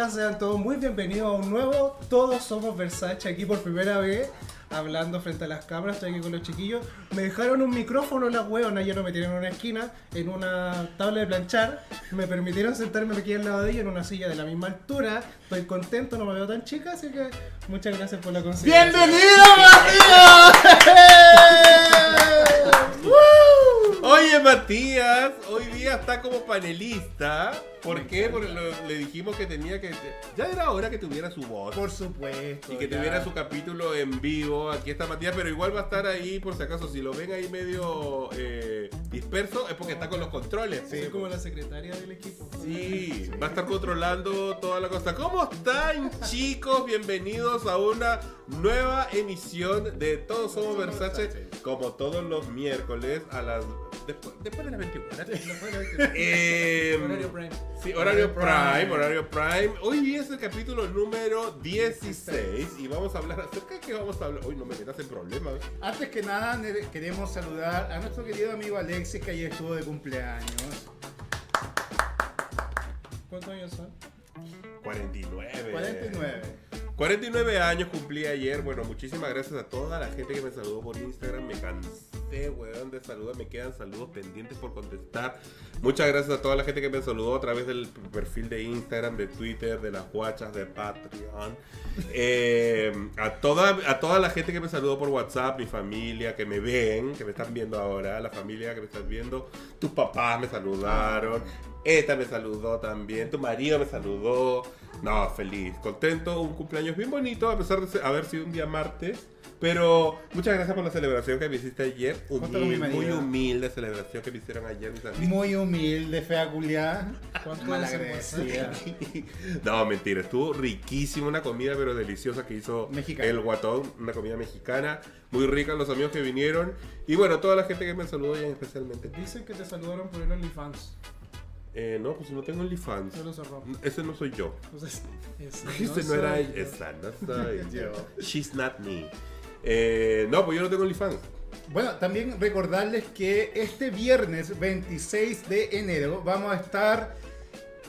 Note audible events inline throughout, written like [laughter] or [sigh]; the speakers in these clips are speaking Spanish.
Hola, sean todos muy bienvenidos a un nuevo Todos Somos Versace aquí por primera vez, hablando frente a las cámaras, estoy aquí con los chiquillos. Me dejaron un micrófono las hueonas, ya no me en una esquina, en una tabla de planchar. Me permitieron sentarme aquí al lado de ellos en una silla de la misma altura. Estoy contento, no me veo tan chica, así que muchas gracias por la consideración. ¡Bienvenido, Matías! Oye, Matías, hoy día está como panelista. ¿Por qué? Porque lo- le dijimos que tenía que. Ya era hora que tuviera su voz. Por supuesto. Y que ya. tuviera su capítulo en vivo. Aquí está Matías, pero igual va a estar ahí por si acaso. Si lo ven ahí medio eh, disperso, es porque está con los controles. Soy como la secretaria del equipo. Sí, va a estar controlando toda la cosa. ¿Cómo están, chicos? Bienvenidos a una nueva emisión de Todos Somos Versace, como todos los miércoles a las. Después, después de las 21. Eh, Horario Prime. Sí, horario Horario prime, Prime. horario prime. Hoy es el capítulo número 16 y vamos a hablar acerca de qué vamos a hablar. Uy, no me metas en problemas. Antes que nada, queremos saludar a nuestro querido amigo Alexis, que ayer estuvo de cumpleaños. ¿Cuántos años son? 49. 49. 49 años cumplí ayer. Bueno, muchísimas gracias a toda la gente que me saludó por Instagram. Me cansé, weón, de saludar. Me quedan saludos pendientes por contestar. Muchas gracias a toda la gente que me saludó a través del perfil de Instagram, de Twitter, de las guachas, de Patreon. Eh, a, toda, a toda la gente que me saludó por WhatsApp, mi familia, que me ven, que me están viendo ahora, la familia que me están viendo. Tus papás me saludaron. Esta me saludó también, tu marido me saludó. No, feliz, contento, un cumpleaños bien bonito, a pesar de ser- haber sido un día martes. Pero muchas gracias por la celebración que me hiciste ayer. Mi Humil- marido. muy humilde celebración que me hicieron ayer mis amigos. Muy humilde, fea culiá. ¿Cuánto Malagradecida. [laughs] No, mentira, estuvo riquísima una comida, pero deliciosa que hizo Mexicana. el guatón, una comida mexicana, muy rica, los amigos que vinieron. Y bueno, toda la gente que me saludó y especialmente. Dicen que te saludaron por el OnlyFans. Eh, no, pues no tengo OnlyFans. Yo lo cerró. Ese no soy yo. Entonces, ese [laughs] Ese no soy era yo. ella. Esa no soy [laughs] yo. Yo. She's not me. Eh, no, pues yo no tengo OnlyFans. Bueno, también recordarles que este viernes 26 de enero vamos a estar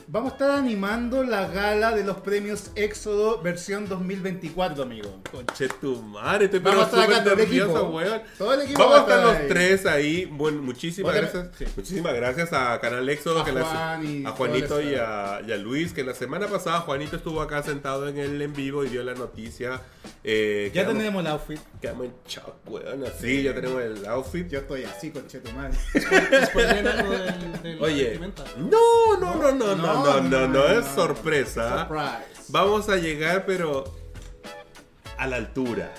vamos a estar animando la gala de los premios Éxodo versión 2024, amigo. Conche tu madre, estoy pero súper nervioso, weón. Todo el equipo Vamos a estar los ahí. tres ahí. Bueno, muchísimas Otra- gracias. sí. Muchísimas gracias a Canal Éxodo, A que Juan y a Juanito y a, y a Luis, que la semana pasada Juanito estuvo acá sentado en el en vivo y dio la noticia. Eh, Ya quedamos- tenemos el outfit. Quedamos en shock, weón. Así, ya tenemos el outfit. Yo estoy así con Chetumal. Spoileen algo del, del Oye, no, no, no, no, no, No, no, no, no, es sorpresa. Surprise. Vamos a llegar, pero a la altura.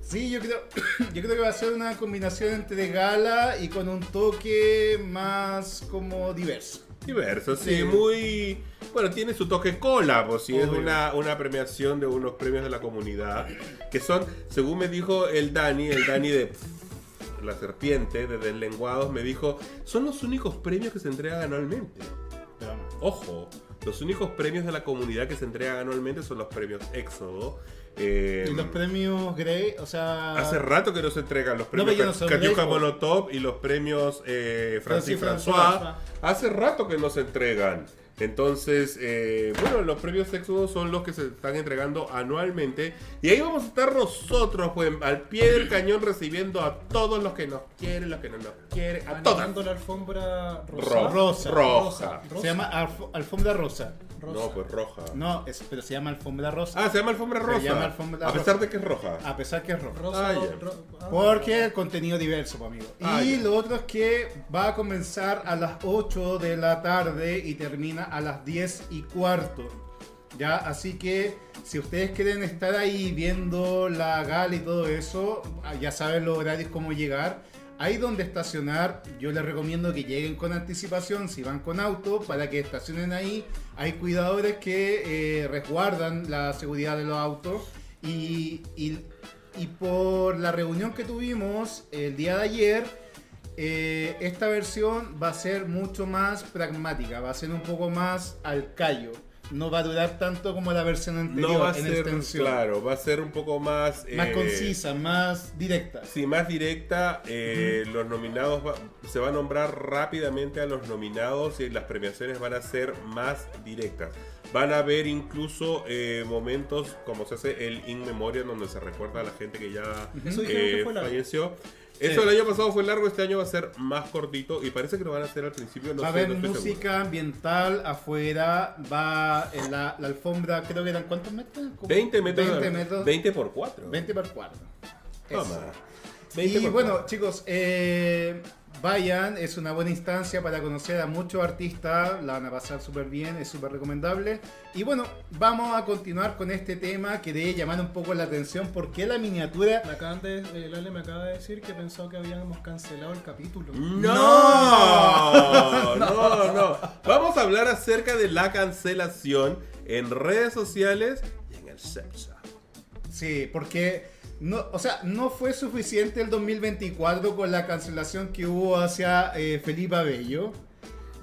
Sí, yo creo, [clears throat] yo creo que va a ser una combinación entre gala y con un toque más como diverso. Diverso, sí, Sí. muy... Bueno, tiene su toque cola, pues sí, es una, una premiación de unos premios de la comunidad, que son, según me dijo el Dani, el Dani de la serpiente, de Deslenguados, me dijo, son los únicos premios que se entregan anualmente. Ojo, los únicos premios de la comunidad que se entregan anualmente son los premios Éxodo. Eh, y los premios Grey, o sea. Hace rato que no se entregan los premios no Catiuca. Molotov y los premios eh, Francis Francis François. François. Hace rato que no se entregan. Entonces, eh, bueno, los premios Éxodo son los que se están entregando anualmente. Y ahí vamos a estar nosotros, pues, al pie del [clears throat] cañón, recibiendo a todos los que nos quieren, los que no nos quieren, a todos. Animando la alfombra rosa. Ro- Rosa. Roja. Se llama alf- alfombra rosa. Rosa. No, pues roja. No, es- pero se llama alfombra rosa. Ah, se llama alfombra Se rosa. llama alfombra a pesar rosa. de que es roja. A pesar que es roja. Rosa. Ah, ya. ro- ah. Porque el contenido diverso, pues, amigo. Ah, y ya. lo otro es que va a comenzar a las 8 de la tarde y termina a las 10 y cuarto. Ya, así que si ustedes quieren estar ahí viendo la gala y todo eso, ya saben los horarios cómo llegar. Hay donde estacionar, yo les recomiendo que lleguen con anticipación si van con auto para que estacionen ahí. Hay cuidadores que eh, resguardan la seguridad de los autos y, y- y por la reunión que tuvimos el día de ayer, eh, esta versión va a ser mucho más pragmática, va a ser un poco más al callo. No va a durar tanto como la versión anterior No va a en ser, extensión. claro, va a ser un poco más... Más eh, concisa, más directa. Sí, más directa, eh, los nominados va- se va a nombrar rápidamente a los nominados y las premiaciones van a ser más directas. Van a haber incluso eh, momentos como se hace el In Memoria, donde se recuerda a la gente que ya eh, falleció. Eso el año pasado fue largo, este año va a ser más cortito y parece que lo van a hacer al principio. No va a haber no estoy seguro. música ambiental afuera, va en la, la alfombra, creo que eran cuántos metros? Como 20 metros. 20 metros. 20 por 4. 20 por 4. Toma. 20 Y por bueno, chicos, eh, vayan, es una buena instancia para conocer a muchos artistas, la van a pasar súper bien, es súper recomendable. Y bueno, vamos a continuar con este tema que debe llamar un poco la atención porque la miniatura... Me acaban de, eh, Lale me acaba de decir que pensó que habíamos cancelado el capítulo. No, no, no. [laughs] Vamos a hablar acerca de la cancelación en redes sociales y en el sexo. Sí, porque no, o sea, no fue suficiente el 2024 con la cancelación que hubo hacia eh, Felipe Abello.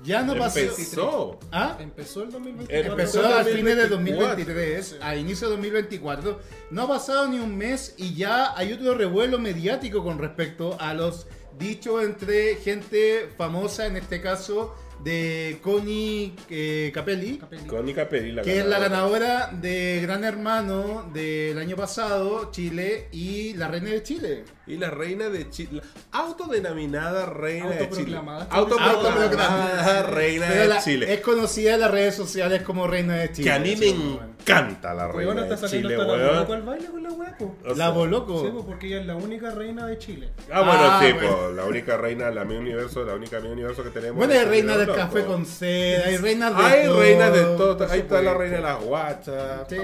Ya no pasó... Empezó. ¿Ah? Empezó el 2024. Empezó a fines de 2024. 2023, a inicio de 2024. No ha pasado ni un mes y ya hay otro revuelo mediático con respecto a los dichos entre gente famosa, en este caso de Connie eh, Capelli, Capelli. Connie Capelli, la que es la ganadora de Gran Hermano del año pasado, Chile, y la Reina de Chile. Y la reina de Chile. Autodenominada reina de Chile. Autoproclamada. Reina de Chile. Es conocida en las redes sociales como Reina de Chile. Que a mí me. Encanta la reina Weón, está de saliendo Chile, la weón. Al baile con la weá, po. O La Boloco. Sí, po, porque ella es la única reina de Chile. Ah, bueno, Ah, sí, bueno. pues, la única reina, la mi universo, la única mi universo que tenemos. Bueno, hay reina del loco. café con sed, hay reinas de Hay todo. reinas de todo. Ahí está la reina de las guachas. Sí.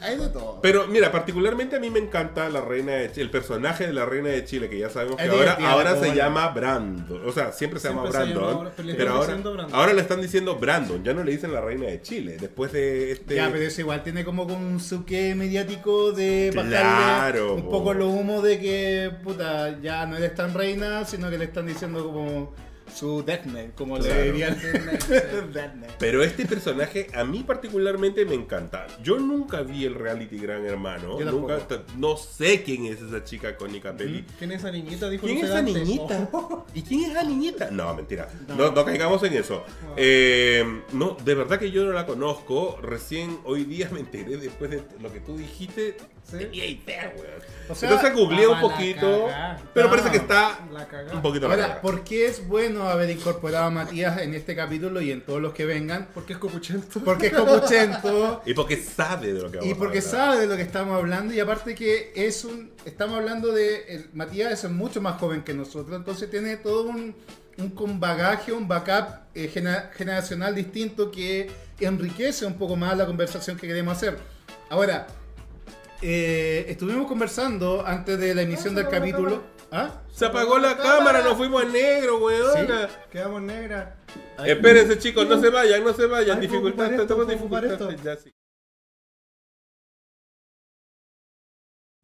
Hay de todo. Pero mira, particularmente a mí me encanta la reina de Chile, el personaje de la reina de Chile, que ya sabemos que Es ahora, ahora se la- llama Brandon. O sea, siempre se Siempre llama se llama Brandon. ahora, pero le pero están ahora, diciendo Brandon. ahora le están diciendo Brandon, ya no le dicen la reina de Chile. Después de este. Ya, pero eso igual tiene como con un suque mediático de bajarle Claro, un po. poco los humos de que, puta, ya no eres tan reina, sino que le están diciendo como su deathnet, como Claro. le dirían. Deathnet. [laughs] Pero este personaje a mí particularmente me encanta. Yo nunca vi el reality Gran Hermano. Yo Nunca, no sé quién es esa chica Connie Capelli. ¿Quién es esa niñita? Dijo ¿Quién es esa niñita? Oh. ¿Y quién es esa niñita? No, mentira. No. No, no caigamos en eso. Eh, no, de verdad que yo no la conozco. Recién hoy día me enteré después de lo que tú dijiste. ¿Sí? Tenía idea, weón. O sea, Entonces googleé un poquito. Pero parece que está un poquito la Ahora. ¿por qué es bueno haber incorporado a Matías en este capítulo y en todos los que vengan? Porque es copuchento. Porque es copuchento. [laughs] Y porque sabe de lo que vamos Y porque sabe de lo que estamos hablando y aparte que es un estamos hablando de el- Matías es mucho más joven que nosotros entonces tiene todo un, un bagaje un backup eh, gena- generacional distinto que enriquece un poco más la conversación que queremos hacer ahora eh, estuvimos conversando antes de la emisión se del capítulo ¿Ah? Se apagó la cámara, nos fuimos a negro, weón. Quedamos negras. Espérense, chicos, no se vayan, no se vayan. Ay, Dificultad, esto, estamos dificultades. Ya, sí.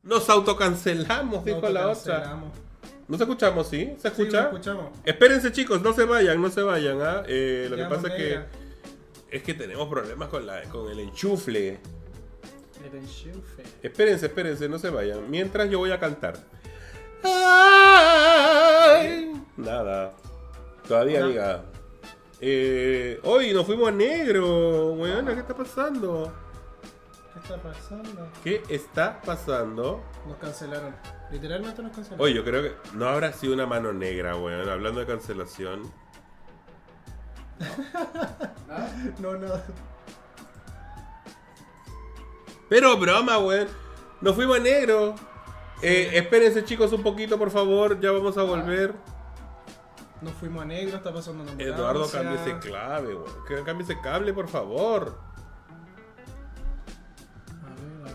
Nos autocancelamos, dijo la otra. Nos escuchamos, ¿sí? ¿Se Sí, escucha? escuchamos. Espérense, chicos, no se vayan, no se vayan. ¿ah? Eh, lo que pasa es que, negras. es que tenemos problemas con, la, con el enchufle. Espérense, espérense, no se vayan. Mientras yo voy a cantar. Ay, nada. Todavía diga. Eh, hoy nos fuimos a negro. ¿qué está pasando? ¿Qué está pasando? ¿Qué está pasando? Nos cancelaron. Literalmente nos cancelaron. Oye, yo creo que no habrá sido una mano negra, weón. Hablando de cancelación. [laughs] No, no. Pero broma, weón. Nos fuimos a negro. Eh, espérense, chicos, un poquito, por favor. Ya vamos a volver. Nos fuimos a negro, está pasando una Eduardo, cambie ese clave, weón. Que Cambie ese cable, por favor. A ver, a ver.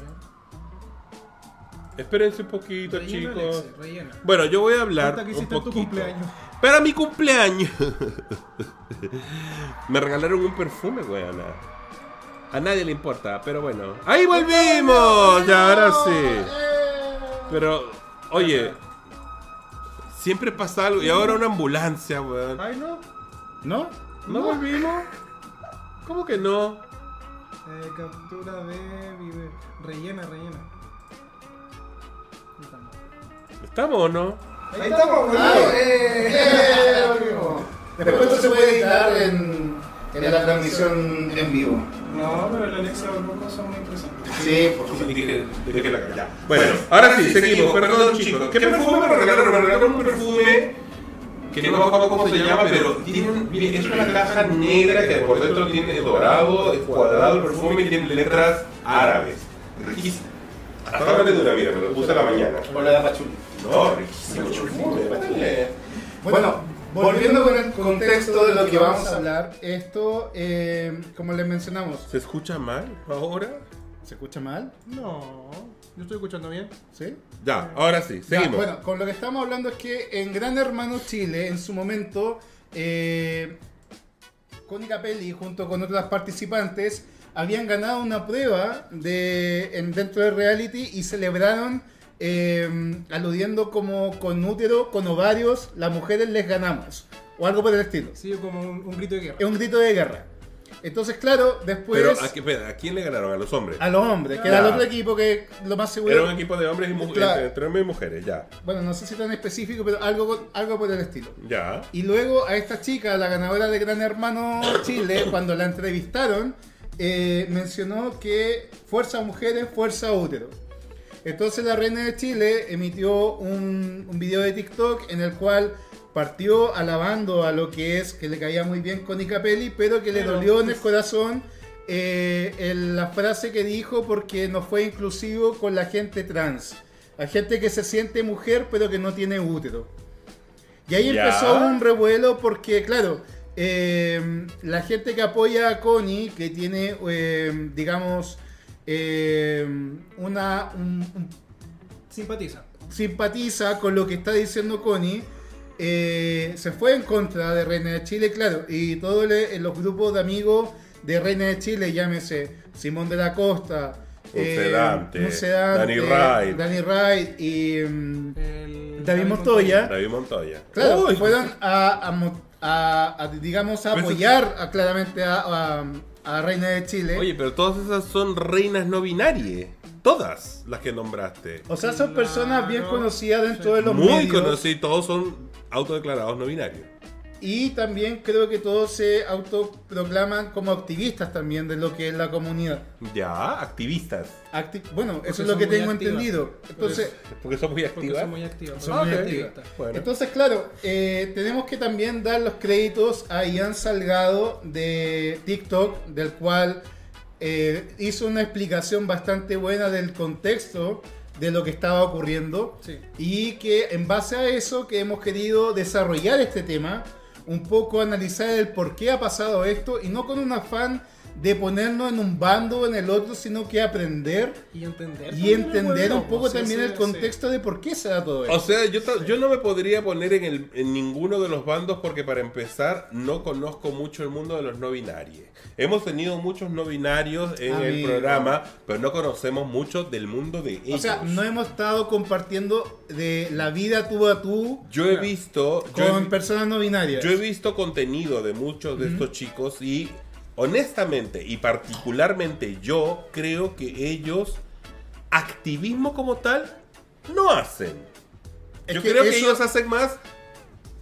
Espérense un poquito, Rellena, chicos. Rellena. Bueno, yo voy a hablar que un tu poquito. cumpleaños. Para mi cumpleaños. [laughs] Me regalaron un perfume, weón. A nadie le importa, pero bueno. ¡Ahí volvimos! Ya, ahora sí. Pero, oye, siempre pasa algo. Y ahora una ambulancia, weón. Ay, no. ¿No? ¿No volvimos? ¿Cómo que no? Eh, captura de vive. Rellena, rellena. Estamos. ¿Estamos o no? Ahí estamos, Ah, eh, eh, volvimos. Después esto se puede editar en, en la transmisión en vivo. No, pero la Alexia habló cosas muy interesantes. Sí, por supuesto. Dije- dije la cara. Bueno, ahora sí, seguimos. Perdón, chicos. ¿Qué perfume me regalaron? Me regalaron un perfume que no me acuerdo cómo se llama, pero tiene es una caja negra que por dentro tiene dorado, es cuadrado el perfume y tiene letras árabes. Riquísimo. Hasta ahora me dura, mira, me lo puse a la mañana. Hola, de Pachuli. No, riquísimo. Bueno, volviendo con el contexto de lo que vamos a hablar, esto, eh, como les mencionamos, ¿Se escucha mal ahora? ¿se escucha mal? No, yo estoy escuchando bien. ¿Sí? Ya, ahora sí, Ya, seguimos. bueno, con lo que estamos hablando es que en Gran Hermano Chile, en su momento, eh, Connie Capelli, junto con otras participantes, habían ganado una prueba de, en- dentro del reality y celebraron eh, aludiendo como con útero, con ovarios, las mujeres les ganamos. O algo por el estilo. Sí, como un, un grito de guerra. Es un grito de guerra. Entonces, claro, después Pero, ¿a, qué- espera, ¿a quién le ganaron? A los hombres. a los hombres, que era el otro equipo que lo más seguro... Era un equipo de hombres y mujeres, Claro. entre, entre hombres y mujeres, ya. Bueno, no sé si tan específico, pero algo, algo por el estilo. Ya. Y luego a esta chica, la ganadora de Gran Hermano Chile, [coughs] cuando la entrevistaron, eh, mencionó que fuerza mujeres, fuerza útero. Entonces la reina de Chile emitió un, un video de TikTok en el cual partió alabando a lo que es, que le caía muy bien Connie Capelli, pero que le Pero- dolió en el corazón eh, el- la frase que dijo porque no fue inclusivo con la gente trans. La gente que se siente mujer pero que no tiene útero. Y ahí Ya. empezó un revuelo porque, claro, eh, la gente que apoya a Connie, que tiene, eh, digamos, eh, una un- un- Simpatiza. simpatiza con lo que está diciendo Connie, eh, se fue en contra de Reina de Chile, claro, y todos los grupos de amigos de Reina de Chile, llámese Simón de la Costa, Uncedante, Uncedante, Dani Wright. Dani Wright y mm, El David Montoya. David Montoya. Claro, Uy, fueron a, a mo- a- a, digamos, a apoyar a- claramente a, a- a Reina de Chile. Oye, pero todas esas son reinas no binarias. Todas las que nombraste. o sea, son personas bien conocidas dentro Sí. de los Muy medios. conocidos, todos son autodeclarados no binarios. Y también creo que todos se autoproclaman como activistas también de lo que es la comunidad. Ya, activistas. Acti- bueno, Porque eso es lo que tengo activas. entendido. Entonces, Porque son muy activas. son muy activos. Son Ah, muy ok. activas. Bueno. Entonces, claro, eh, tenemos que también dar los créditos a Ian Salgado de TikTok, del cual eh, hizo una explicación bastante buena del contexto de lo que estaba ocurriendo Sí. y que en base a eso que hemos querido desarrollar este tema, un poco analizar el por qué ha pasado esto y no con un afán de ponernos en un bando o en el otro, sino que aprender Y entender. y entender un poco sí, también sí, el sí. contexto de por qué se da todo esto. O sea, yo, yo no me podría poner en, el, en ninguno de los bandos porque para empezar no conozco mucho el mundo de los no binarios. Hemos tenido muchos no binarios en el programa, pero no conocemos mucho del mundo de ellos. O sea, no hemos estado compartiendo de la vida tú a tú yo he visto... yo he con personas no binarias. Yo he visto contenido de muchos de estos chicos y honestamente y particularmente yo creo que ellos activismo como tal no hacen. Es yo que creo que ellos hacen más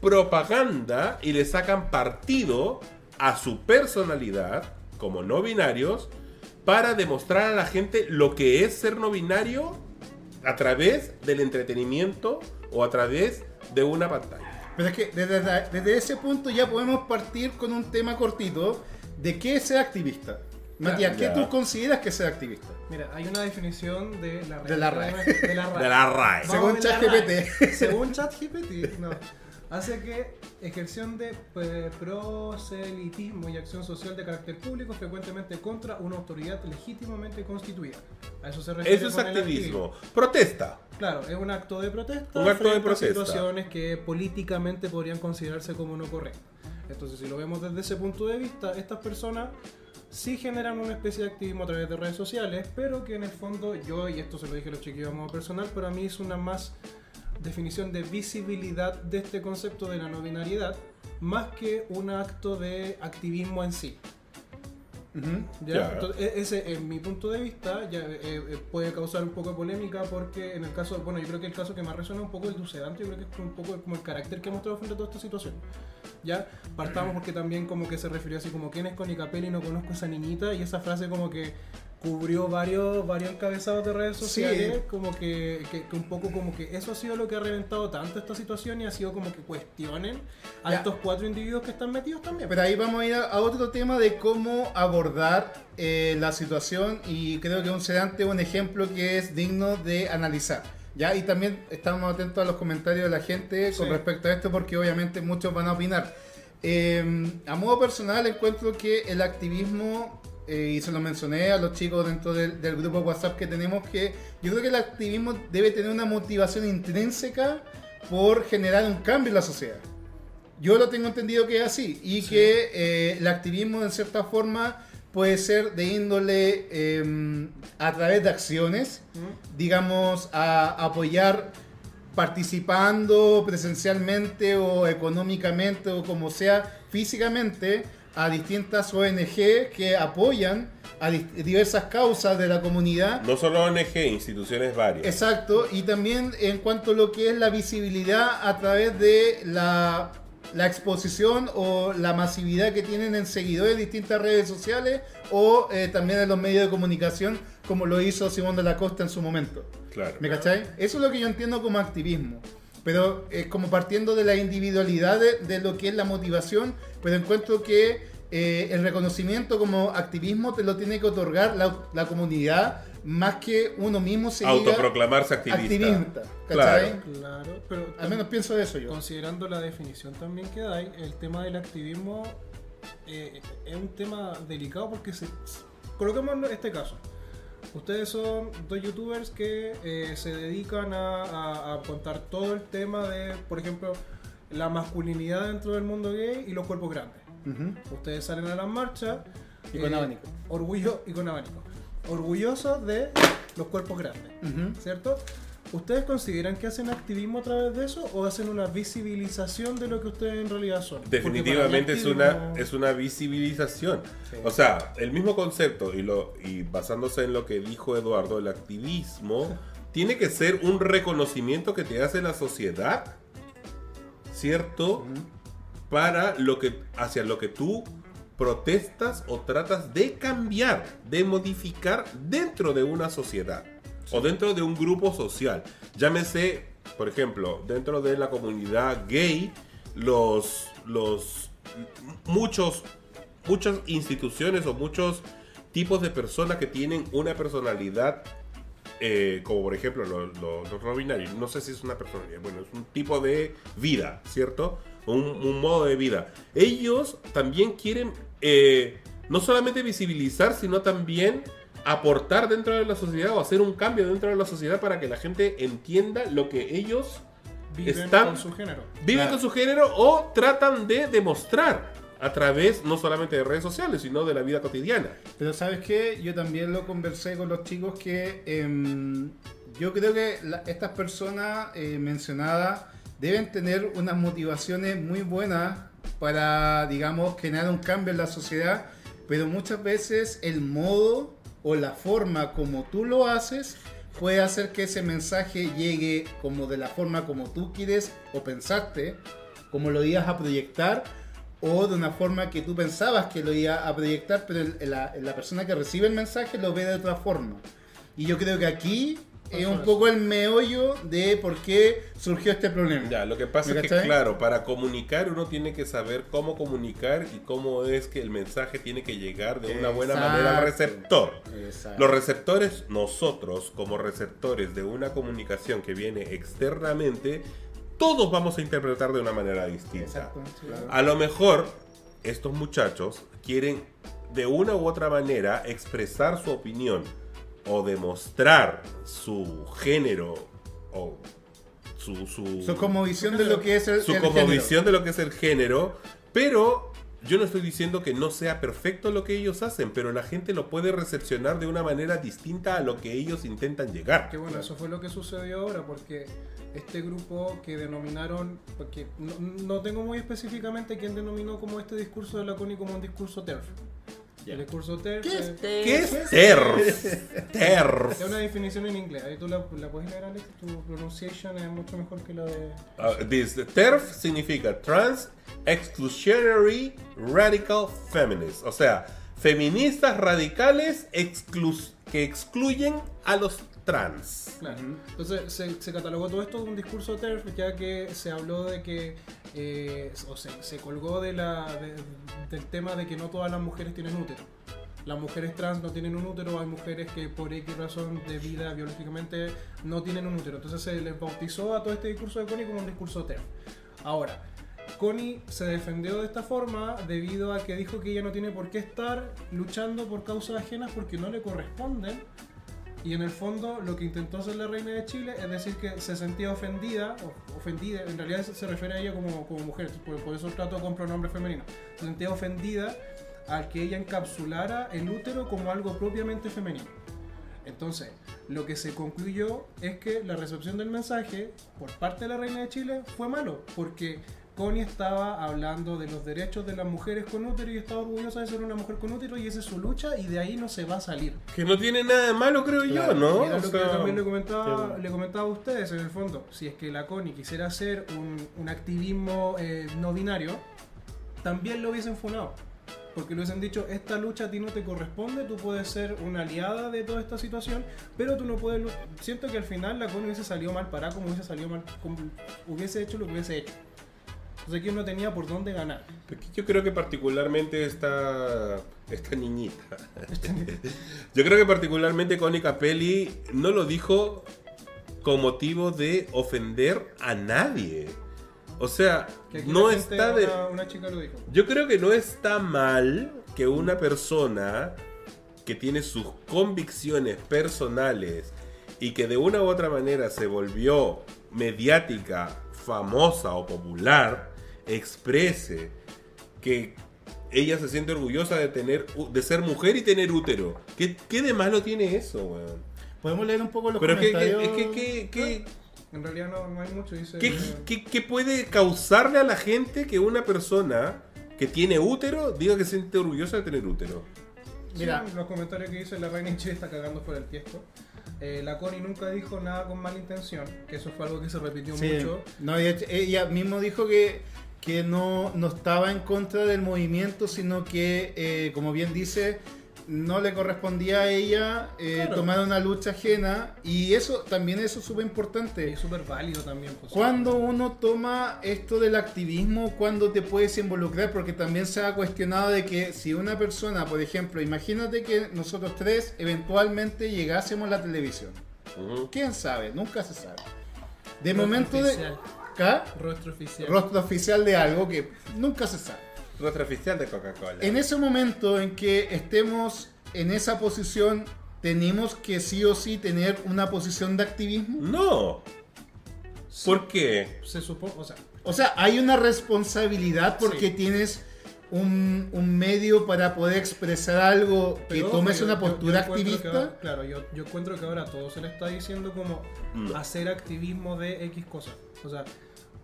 propaganda y le sacan partido a su personalidad como no binarios para demostrar a la gente lo que es ser no binario a través del entretenimiento o a través de una pantalla. Pero es que desde, desde ese punto ya podemos partir con un tema cortito de qué es ser activista. Matías, ¿qué tú consideras que es ser activista? Mira, hay una definición de la De la RAE. De la RAE. De la RAE. Vamos Según ChatGPT. Según ChatGPT, no. Hace que ejerción de eh, proselitismo y acción social de carácter público frecuentemente contra una autoridad legítimamente constituida. A eso se refiere Eso es activismo. Protesta. Claro, es un acto de protesta. Un acto de a protesta. situaciones que políticamente podrían considerarse como no correctas. Entonces, si lo vemos desde ese punto de vista, estas personas sí generan una especie de activismo a través de redes sociales, pero que en el fondo yo, y esto se lo dije a los chiquillos a modo personal, pero a mí es una más definición de visibilidad de este concepto de la no binariedad, más que un acto de activismo en sí. ¿Ya? Entonces, e- ese, en mi punto de vista, ya, eh, eh, puede causar un poco de polémica porque en el caso, bueno, yo creo que el caso que más resuena un poco es el Ducedante, yo creo que es un poco como el carácter que ha mostrado frente a toda esta situación. Ya, partamos porque también como que se refirió así como, ¿quién es Connie Capelli? No conozco a esa niñita, y esa frase como que cubrió varios, varios encabezados de redes sociales, como que, que- que un poco como que eso ha sido lo que ha reventado tanto esta situación y ha sido como que cuestionen a Ya. estos cuatro individuos que están metidos también. Pero ahí vamos a ir a, a otro tema de cómo abordar eh, la situación y creo que un sedante es un ejemplo que es digno de analizar. ¿ya? Y también estamos atentos a los comentarios de la gente con Sí. respecto a esto porque obviamente muchos van a opinar. Eh, a modo personal encuentro que el activismo, eh, y se lo mencioné a los chicos dentro del, del grupo WhatsApp que tenemos, que yo creo que el activismo debe tener una motivación intrínseca por generar un cambio en la sociedad. Yo lo tengo entendido que es así y que eh, el activismo en cierta forma puede ser de índole eh, a través de acciones, ¿Mm? digamos, a apoyar participando presencialmente o económicamente o como sea físicamente a distintas ONG que apoyan a diversas causas de la comunidad No solo ONG, instituciones varias. Exacto, y también en cuanto a lo que es la visibilidad a través de la, la exposición o la masividad que tienen en seguidores de distintas redes sociales o eh, también en los medios de comunicación, como lo hizo Simón de la Costa en su momento. Claro. ¿Me cachai? Eso es lo que yo entiendo como activismo. Pero es como partiendo de la individualidad de, de lo que es la motivación, pero encuentro que eh, el reconocimiento como activismo te lo tiene que otorgar la, la comunidad más que uno mismo se Autoproclamarse activista. activista. Claro. ¿Cachai? Claro, pero Al menos pienso eso yo. considerando la definición también que da, el tema del activismo eh, es un tema delicado porque se, coloquemos este caso. Ustedes son dos youtubers que eh, se dedican a, a- a contar todo el tema de, por ejemplo, la masculinidad dentro del mundo gay y los cuerpos grandes. Ustedes salen a las marchas. Y con abanico. Orgullo y con abanico. Orgullosos de los cuerpos grandes. ¿Cierto? ¿Ustedes consideran que hacen activismo a través de eso o hacen una visibilización de lo que ustedes en realidad son? Definitivamente es una, es una visibilización. Sí. O sea, el mismo concepto y, lo, y basándose en lo que dijo Eduardo, el activismo tiene que ser un reconocimiento que te hace la sociedad, ¿cierto? Para lo que, hacia lo que tú protestas o tratas de cambiar, de modificar dentro de una sociedad o dentro de un grupo social. Llámese, por ejemplo, dentro de la comunidad gay, los, los muchos, muchas instituciones o muchos tipos de personas que tienen una personalidad eh, como por ejemplo los, los, los no sé si es una personalidad, bueno, es un tipo de vida, ¿cierto? Un, un modo de vida. Ellos también quieren eh, no solamente visibilizar, sino también aportar dentro de la sociedad o hacer un cambio dentro de la sociedad para que la gente entienda lo que ellos viven están- con su género. viven Claro. con su género o tratan de demostrar a través no solamente de redes sociales, sino de la vida cotidiana. Pero sabes qué, yo también lo conversé con los chicos que em, yo creo que la- estas personas eh, mencionadas deben tener unas motivaciones muy buenas para, digamos, generar un cambio en la sociedad, pero muchas veces el modo o la forma como tú lo haces puede hacer que ese mensaje llegue como de la forma como tú quieres o pensaste, como lo ibas a proyectar, o de una forma que tú pensabas que lo iba a proyectar, pero la persona que recibe el mensaje lo ve de otra forma. Y yo creo que aquí es un poco el meollo de por qué surgió este problema. Ya, lo que pasa ¿Me es que, cachai? claro, para comunicar uno tiene que saber cómo comunicar y cómo es que el mensaje tiene que llegar de una buena manera al receptor. Exacto. Los receptores, nosotros como receptores de una comunicación que viene externamente, todos vamos a interpretar de una manera distinta. Exacto, claro. A lo mejor estos muchachos quieren de una u otra manera expresar su opinión o demostrar su género o su, su, Su como visión de lo que es el, su el como género. visión de lo que es el género, pero yo no estoy diciendo que no sea perfecto lo que ellos hacen, pero la gente lo puede recepcionar de una manera distinta a lo que ellos intentan llegar. Que bueno, eso fue lo que sucedió ahora, porque este grupo que denominaron, porque no, no tengo muy específicamente quién denominó como este discurso de la CONI como un discurso TERF. El discurso TERF ¿Qué es eh, ¿Qué es TERF? es TERF. una definición en inglés. Ahí tú la, la puedes leer, Alex. Tu pronunciation es mucho mejor que la de. Uh, this, TERF significa Trans Exclusionary Radical Feminist. O sea, feministas radicales exclus- que excluyen a los trans. Claro. Entonces se, se catalogó todo esto como un discurso TERF, ya que se habló de que, eh, o se, se colgó del tema de que no todas las mujeres tienen útero. Las mujeres trans no tienen un útero, hay mujeres que por X razón de vida biológicamente no tienen un útero. Entonces se les bautizó a todo este discurso de Connie como un discurso TERF. Ahora, Connie se defendió de esta forma debido a que dijo que ella no tiene por qué estar luchando por causas ajenas porque no le corresponden y en el fondo lo que intentó hacer la reina de Chile es decir que se sentía ofendida, ofendida, en realidad se refiere a ella como, como mujer, por, por eso trato con pronombre femenino. Se sentía ofendida al que ella encapsulara el útero como algo propiamente femenino. Entonces, lo que se concluyó es que la recepción del mensaje por parte de la reina de Chile fue malo, porque Connie estaba hablando de los derechos de las mujeres con útero y estaba orgullosa de ser una mujer con útero y esa es su lucha y de ahí no se va a salir. Que no tiene nada de malo, creo yo, ¿no? Y era O lo que sea, también le comentaba, le comentaba a ustedes en el fondo. Si es que la CONI quisiera hacer un, un activismo eh, no binario, también lo hubiesen funado. Porque le hubiesen dicho, esta lucha a ti no te corresponde, tú puedes ser una aliada de toda esta situación, pero tú no puedes... Siento que al final la CONI hubiese salido mal parada, como hubiese salido mal, como hubiese hecho lo que hubiese hecho. Entonces aquí no tenía por dónde ganar. Porque Yo creo que particularmente esta, esta niñita. [laughs] Yo creo que particularmente Connie Capelli no lo dijo con motivo de ofender a nadie. O sea, no está de... Una, una chica lo dijo. Yo creo que no está mal que una persona que tiene sus convicciones personales y que de una u otra manera se volvió mediática, famosa o popular, exprese que ella se siente orgullosa de tener de ser mujer y tener útero. ¿Qué, qué de malo tiene eso, weón? Podemos leer un poco los Pero que, comentarios. que, que, que- que- En realidad no, no hay mucho, dice... ¿Qué, qué- qué puede causarle a la gente que una persona que tiene útero diga que se siente orgullosa de tener útero? Mira. Sí, los comentarios que dice la reina Chile está cagando por el tiesto. Eh, la Connie nunca dijo nada con mala intención, que eso fue algo que se repitió Sí. mucho. No, hecho, ella mismo dijo que, que no, no estaba en contra del movimiento, sino que, eh, como bien dice, no le correspondía a ella eh, Claro. tomar una lucha ajena. Y eso también eso es súper Y importante. es súper válido también. pues. Cuando uno toma esto del activismo, cuando te puedes involucrar, porque también se ha cuestionado de que si una persona, por ejemplo, imagínate que nosotros tres eventualmente llegásemos a la televisión. ¿Quién sabe? Nunca se sabe. De momento de... Rostro oficial. rostro oficial de algo que nunca se sabe. Nuestra oficial de Coca-Cola. En ese momento en que estemos en esa posición, tenemos que sí o sí tener una posición de activismo. No. ¿Por qué? Se supone, o sea, O sea, hay una responsabilidad porque Sí. tienes un, un medio para poder expresar algo que pero, tomes yo- una postura yo activista. ahora- claro, yo, yo encuentro que ahora todo se le está diciendo como No. hacer activismo de X cosas. O sea,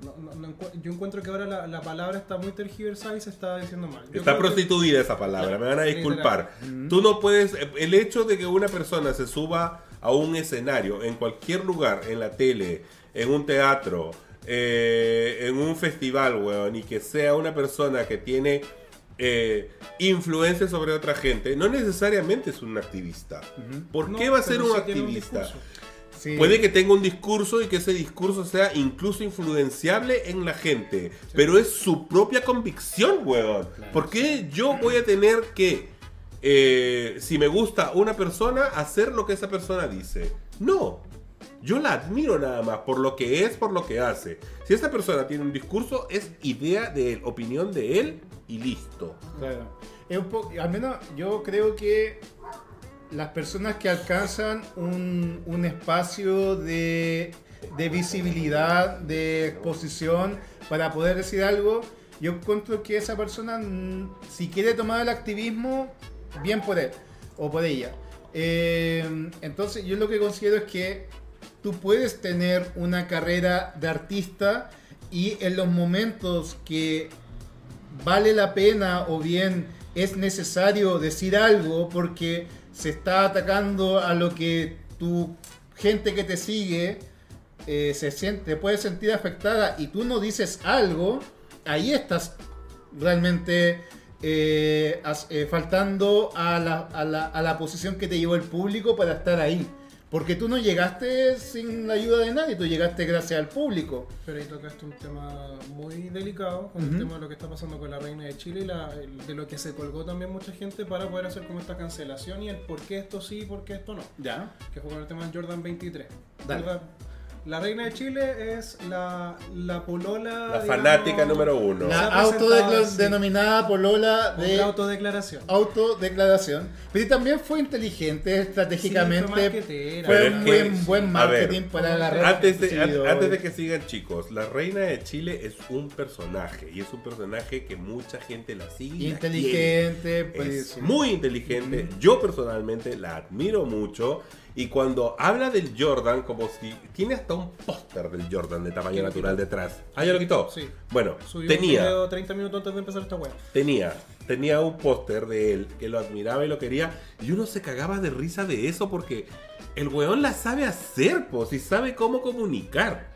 no- no- yo encuentro que ahora la, la palabra está muy tergiversada y se está diciendo mal. Yo Está que- prostituida esa palabra, me van a disculpar. Tú no puedes, el hecho de que una persona se suba a un escenario, en cualquier lugar, en la tele, en un teatro, eh, en un festival, weón, y que sea una persona que tiene eh, influencia sobre otra gente, no necesariamente es un activista. ¿Por No, qué va a ser un activista? Sí. Puede que tenga un discurso y que ese discurso sea incluso influenciable en la gente. Pero es su propia convicción, weón. ¿Por qué yo voy a tener que, eh, si me gusta una persona, hacer lo que esa persona dice? No. Yo la admiro nada más por lo que es, por lo que hace. Si esta persona tiene un discurso, es idea de él, opinión de él y listo. Claro. Es un al menos yo creo que las personas que alcanzan un, un espacio de, de visibilidad, de exposición para poder decir algo, yo encuentro que esa persona, mm, si quiere tomar el activismo, bien por él o por ella. Eh, entonces yo lo que considero es que tú puedes tener una carrera de artista y en los momentos que vale la pena o bien es necesario decir algo porque se está atacando a lo que tu gente que te sigue eh, se siente, puede sentir afectada y tú no dices algo, ahí estás realmente eh, eh, faltando a la, a la- a la posición que te llevó el público para estar ahí. Porque tú no llegaste sin la ayuda de nadie, tú llegaste gracias al público. Pero ahí tocaste un tema muy delicado, con el tema de lo que está pasando con la reina de Chile y la- de lo que se colgó también mucha gente para poder hacer como esta cancelación y el por qué esto sí y por qué esto no. Ya. Que fue con el tema del Jordan 23. Dale. Jordan- La reina de Chile es la, la polola. La digamos, fanática número uno. La autodenominada polola con de la autodeclaración. autodeclaración. Pero también fue inteligente estratégicamente. Sí, fue un buen, buen a ver, marketing para agarrar Antes de, antes de que sigan chicos, la reina de Chile es un personaje y es un personaje que mucha gente la sigue. y la. Inteligente, pues, Es sí. muy inteligente. Yo personalmente la admiro mucho. Y cuando habla del Jordan, como si tiene hasta un póster del Jordan de tamaño ¿Quién lo natural detrás. Ah, ya lo quitó. Sí. Bueno, Subió un tenía, video 30 minutos antes de empezar esta web. tenía, tenía un póster de él que lo admiraba y lo quería. Y uno se cagaba de risa de eso porque el weón la sabe hacer, pues, y sabe cómo comunicar.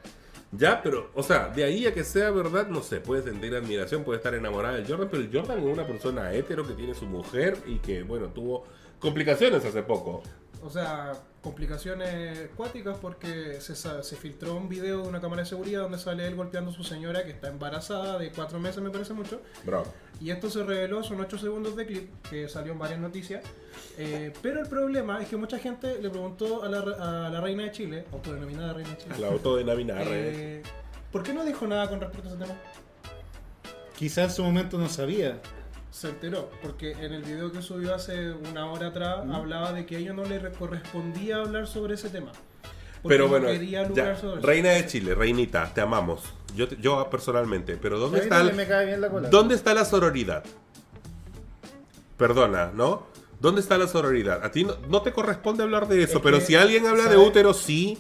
Ya, pero, o sea, de ahí a que sea verdad, no sé, puede sentir admiración, puede estar enamorada del Jordan, pero el Jordan es una persona hetero que tiene su mujer y que, bueno, tuvo complicaciones hace poco. O sea, complicaciones cuáticas porque se, se filtró un video de una cámara de seguridad donde sale él golpeando a su señora que está embarazada de cuatro meses, me parece mucho. Bro. Y esto se reveló, son 8 segundos de clip que salió en varias noticias. Eh, pero el problema es que mucha gente le preguntó a la, re- a la reina de Chile, autodenominada reina de Chile, La autodenominada. eh, ¿por qué no dijo nada con respecto a ese tema? Quizás en su momento no sabía. Se enteró, porque en el video que subió hace una hora atrás hablaba de que a ella no le re- correspondía hablar sobre ese tema. Porque Pero no bueno, quería lugar ya, sobre eso. reina de Chile, reinita, te amamos. Yo, yo personalmente, pero ¿dónde está, también el- me cae bien la cola. ¿dónde está la sororidad? Perdona, ¿no? ¿Dónde está la sororidad? A ti no, no te corresponde hablar de eso, Es pero que, si alguien habla de útero, sí.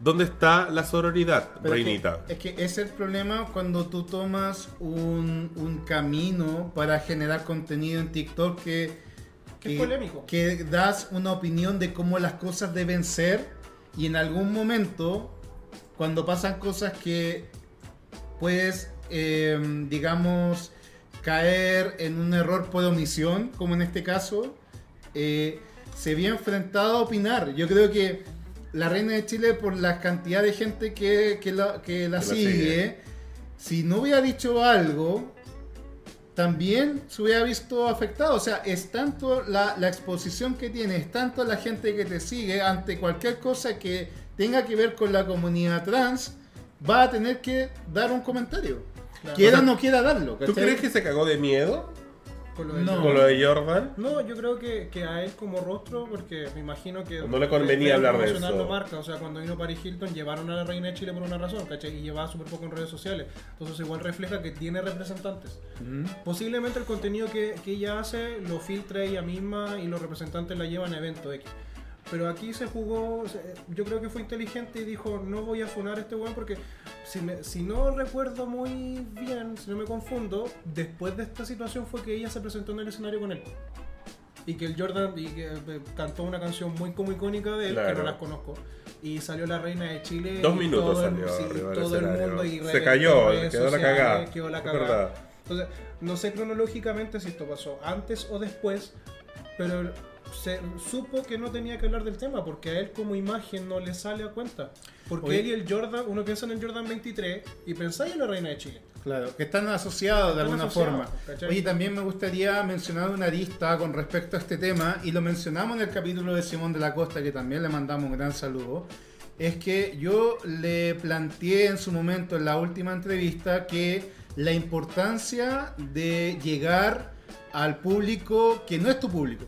¿Dónde está la sororidad, Pero es que- reinita? Es que, es el problema cuando tú tomas un, un camino para generar contenido en TikTok que, Que es polémico. que das una opinión de cómo las cosas deben ser y en algún momento, cuando pasan cosas que puedes, eh, digamos, caer en un error por omisión, como en este caso, eh, se vio enfrentado a opinar. Yo creo que la Reina de Chile, por la cantidad de gente que, que la, que la Que sigue, sigue. si no hubiera dicho algo, también se hubiera visto afectado. O sea, es tanto la, la exposición que tiene, es tanto la gente que te sigue ante cualquier cosa que tenga que ver con la comunidad trans, va a tener que dar un comentario. Claro. Quiera O sea, no quiera darlo. ¿Tú ¿cachai? crees que se cagó de miedo Con lo de No. Con lo de Jordan? No, yo creo que, que a él como rostro, porque me imagino que... No le convenía hablar de promocionar eso. la marca, o sea, cuando vino Paris Hilton llevaron a la reina de Chile por una razón, ¿cachai? Y llevaba súper poco en redes sociales. Entonces igual refleja que tiene representantes. Mm. Posiblemente el contenido que, que ella hace lo filtra ella misma y los representantes la llevan a eventos X. Pero aquí se jugó, yo creo que fue inteligente y dijo, no voy a funar a este weón porque si, me- si no recuerdo muy bien, si no me confundo, después de esta situación fue que ella se presentó en el escenario con él. Y que el Jordan y que, eh, cantó una canción muy como icónica de él, que Claro. no las conozco. Y salió la reina de Chile. Dos minutos todo el- salió sí, arriba del todo el mundo y Se cayó, quedó la cagada. Quedó la cagada. Entonces, no sé cronológicamente si esto pasó antes o después, pero se supo que no tenía que hablar del tema porque a él como imagen no le sale a cuenta. Porque Oye. él y el Jordan, uno piensa en el Jordan 23 y pensáis en la reina de Chile. Claro, que están asociados de Están alguna asociados, forma. ¿cachai? Oye, también me gustaría mencionar una lista con respecto a este tema, y lo mencionamos en el capítulo de Simón de la Costa, que también le mandamos un gran saludo. Es que yo le planteé en su momento, en la última entrevista, que la importancia de llegar al público que no es tu público.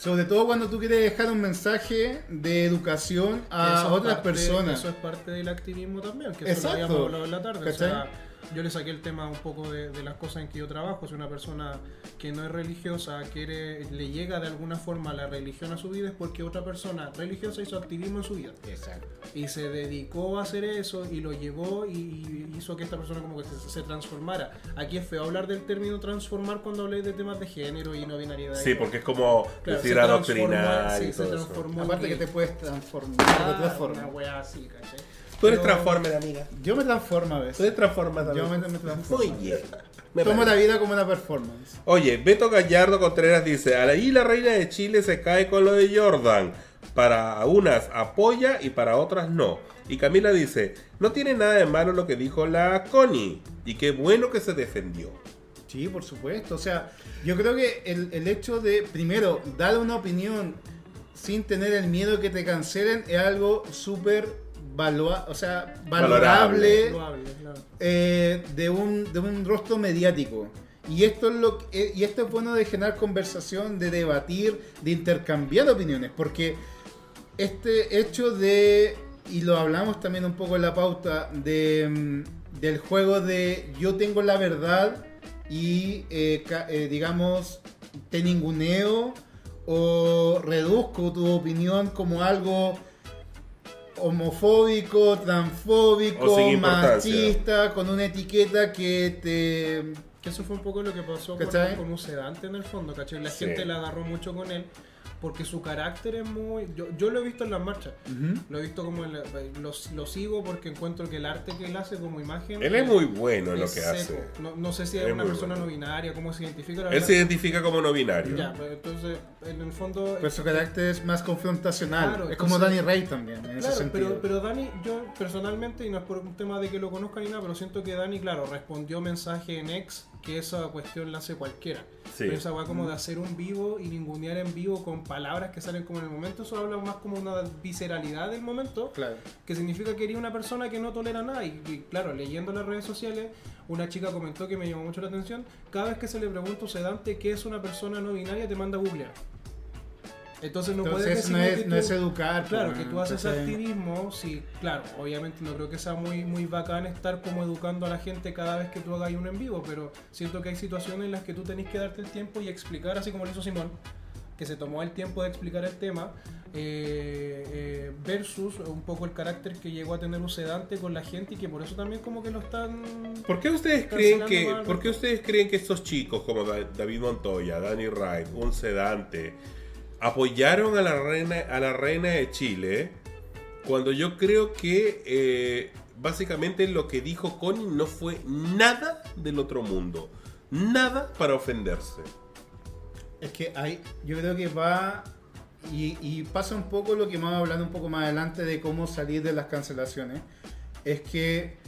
Sobre todo cuando tú quieres dejar un mensaje de educación Eso a otras parte- personas. Eso es parte del activismo también, que eso Exacto, lo habíamos hablado en la tarde. O ¿cachai? sea, yo le saqué el tema un poco de, de las cosas en que yo trabajo. Si una persona que no es religiosa quiere, le llega de alguna forma la religión a su vida es porque otra persona religiosa hizo activismo en su vida. Exacto. Y se dedicó a hacer eso y lo llevó y, y hizo que esta persona como que se, se transformara. Aquí es feo hablar del término transformar cuando habléis de temas de género y no binariedad. Sí, porque es como Claro, decir se adoctrinar sí, se transformó Aparte que te puedes transformar Una wea así, ¿cachai? Tú eres transformer, amiga. Yo me transformo a Tú veces. eres transformer Yo también. me, me transformo. Bien. Me Tomo parece. la vida como una performance. Oye, Beto Gallardo Contreras dice, ahí la reina de Chile se cae con lo de Jordan. Para unas apoya y para otras no. Y Camila dice, no tiene nada de malo lo que dijo la Connie. Y qué bueno que se defendió. Sí, por supuesto. O sea, yo creo que el, el hecho de, primero, dar una opinión sin tener el miedo que te cancelen es algo súper valua- o sea, valorable, claro. eh, de, un, de un rostro mediático. Y esto, es lo que- eh, y esto es bueno de generar conversación, de debatir, de intercambiar opiniones, porque este hecho de, y lo hablamos también un poco en la pauta, de, mm, del juego de yo tengo la verdad y eh, eh, digamos te ninguneo o reduzco tu opinión como algo homofóbico, transfóbico, machista, con una etiqueta que te... Que eso fue un poco lo que pasó con, ¿Cachai? con un sedante en el fondo, ¿cachai? La Sí. gente la agarró mucho con él porque su carácter es muy... Yo, yo lo he visto en las marchas. Lo he visto como... en la- lo, lo sigo porque encuentro que el arte que él hace como imagen... Él es muy bueno en lo que seco. hace. No, no sé si es, Es una persona bueno. no binaria, cómo se identifica. la Él verdad. se identifica como no binario. Ya, pero entonces, en el fondo... Pero Pues su carácter es más confrontacional. Claro, es como entonces- Danny Rey también, en ese Claro, sentido. pero, pero Dani, yo personalmente, y no es por un tema de que lo conozca ni nada, pero siento que Dani, claro, respondió mensaje en ex que esa cuestión la hace cualquiera. Sí. Pero esa va como de hacer un vivo y ningunear en vivo con palabras que salen como en el momento, eso habla más como una visceralidad del momento, Claro. que significa que eres una persona que no tolera nada. Y, y, claro, leyendo las redes sociales, una chica comentó que me llamó mucho la atención, cada vez que se le pregunta a sedante qué es una persona no binaria, te manda a googlear. Entonces no puedes Entonces no es, que no tú- es educar. Claro, pues, que tú haces activismo, sí, claro, obviamente no creo que sea muy, muy bacán estar como educando a la gente cada vez que tú hagas uno en vivo, pero siento que hay situaciones en las que tú tenés que darte el tiempo y explicar, así como lo hizo Simón, que se tomó el tiempo de explicar el tema, eh, eh, versus un poco el carácter que llegó a tener un sedante con la gente y que por eso también como que lo están... ¿Por qué ustedes creen que, por qué ustedes creen que estos chicos como Da- David Montoya, Danny Wright, un sedante, apoyaron a la reina, a la reina de Chile cuando yo creo que eh, básicamente lo que dijo Connie no fue nada del otro mundo, nada para ofenderse. Es que hay, yo creo que va y, y pasa un poco lo que vamos a hablar un poco más adelante de cómo salir de las cancelaciones. Es que